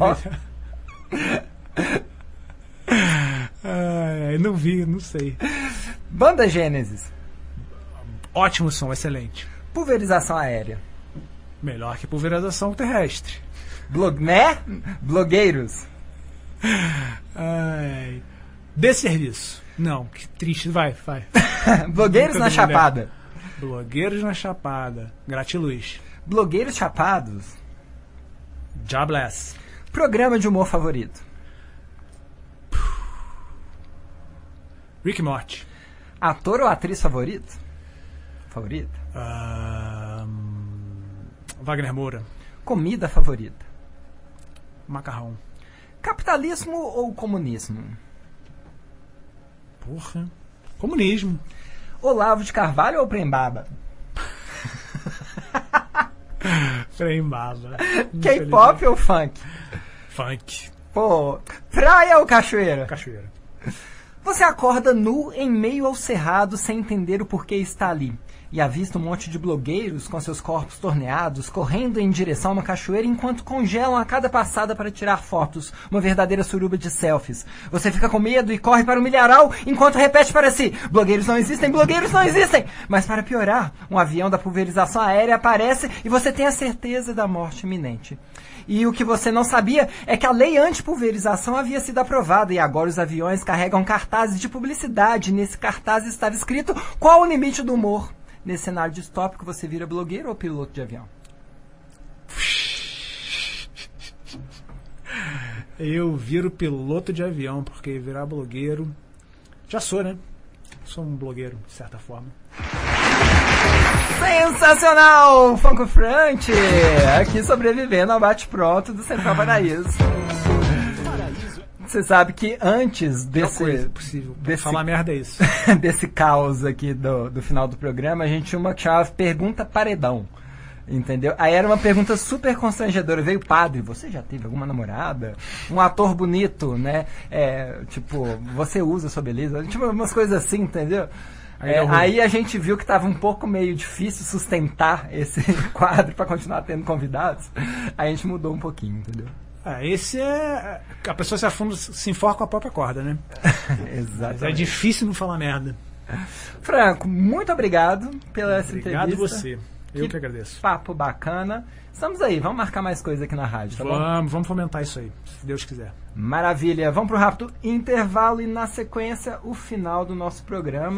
Ai, não vi, não sei. Banda Gênesis. Ótimo som, excelente. Pulverização aérea. Melhor que pulverização terrestre. Blog, né? Blogueiros. Ai. Desserviço. Não, que triste. Vai, vai. Blogueiros na Chapada. Blogueiros na Chapada. Gratiluz. Blogueiros Chapados. Jobless. Programa de humor favorito. Rick Morty. Ator ou atriz favorito? Favorita. Wagner Moura. Comida favorita. Macarrão. Capitalismo ou comunismo? Porra. Comunismo. Olavo de Carvalho ou Prembaba? Prembaba. K-pop ou funk? Funk. Pô, praia ou cachoeira? Cachoeira. Você acorda nu em meio ao cerrado sem entender o porquê está ali. E avista um monte de blogueiros com seus corpos torneados correndo em direção a uma cachoeira enquanto congelam a cada passada para tirar fotos, uma verdadeira suruba de selfies. Você fica com medo e corre para o milharal enquanto repete para si: blogueiros não existem, blogueiros não existem! Mas para piorar, um avião da pulverização aérea aparece e você tem a certeza da morte iminente. E o que você não sabia é que a lei anti-pulverização havia sido aprovada e agora os aviões carregam cartazes de publicidade. Nesse cartaz estava escrito qual o limite do humor. Nesse cenário distópico, você vira blogueiro ou piloto de avião? Eu viro piloto de avião, porque virar blogueiro. Já sou, né? Sou um blogueiro, de certa forma. Sensacional! Funko Frante! Aqui sobrevivendo ao bate-pronto do Central Paraíso. Você sabe que antes desse, coisa possível. desse- Falar merda é isso. desse caos aqui do, do final do programa, a gente tinha uma que chamava Pergunta Paredão. Entendeu? Aí era uma pergunta super constrangedora. Veio padre, você já teve alguma namorada? Um ator bonito, né? É, tipo, você usa sua beleza? Tipo, umas coisas assim, entendeu? Aí É, aí a gente viu que estava um pouco meio difícil sustentar esse quadro para continuar tendo convidados. Aí a gente mudou um pouquinho, entendeu? Ah, esse é. A pessoa se afunda, se enforca com a própria corda, né? Mas é Exatamente. difícil não falar merda. Franco, muito obrigado pela essa Obrigado entrevista. você. Eu que agradeço. Papo bacana. Estamos aí, vamos marcar mais coisa aqui na rádio, tá bom? Vamos, vamos fomentar isso aí, se Deus quiser. Maravilha. Vamos pro rápido intervalo e na sequência o final do nosso programa.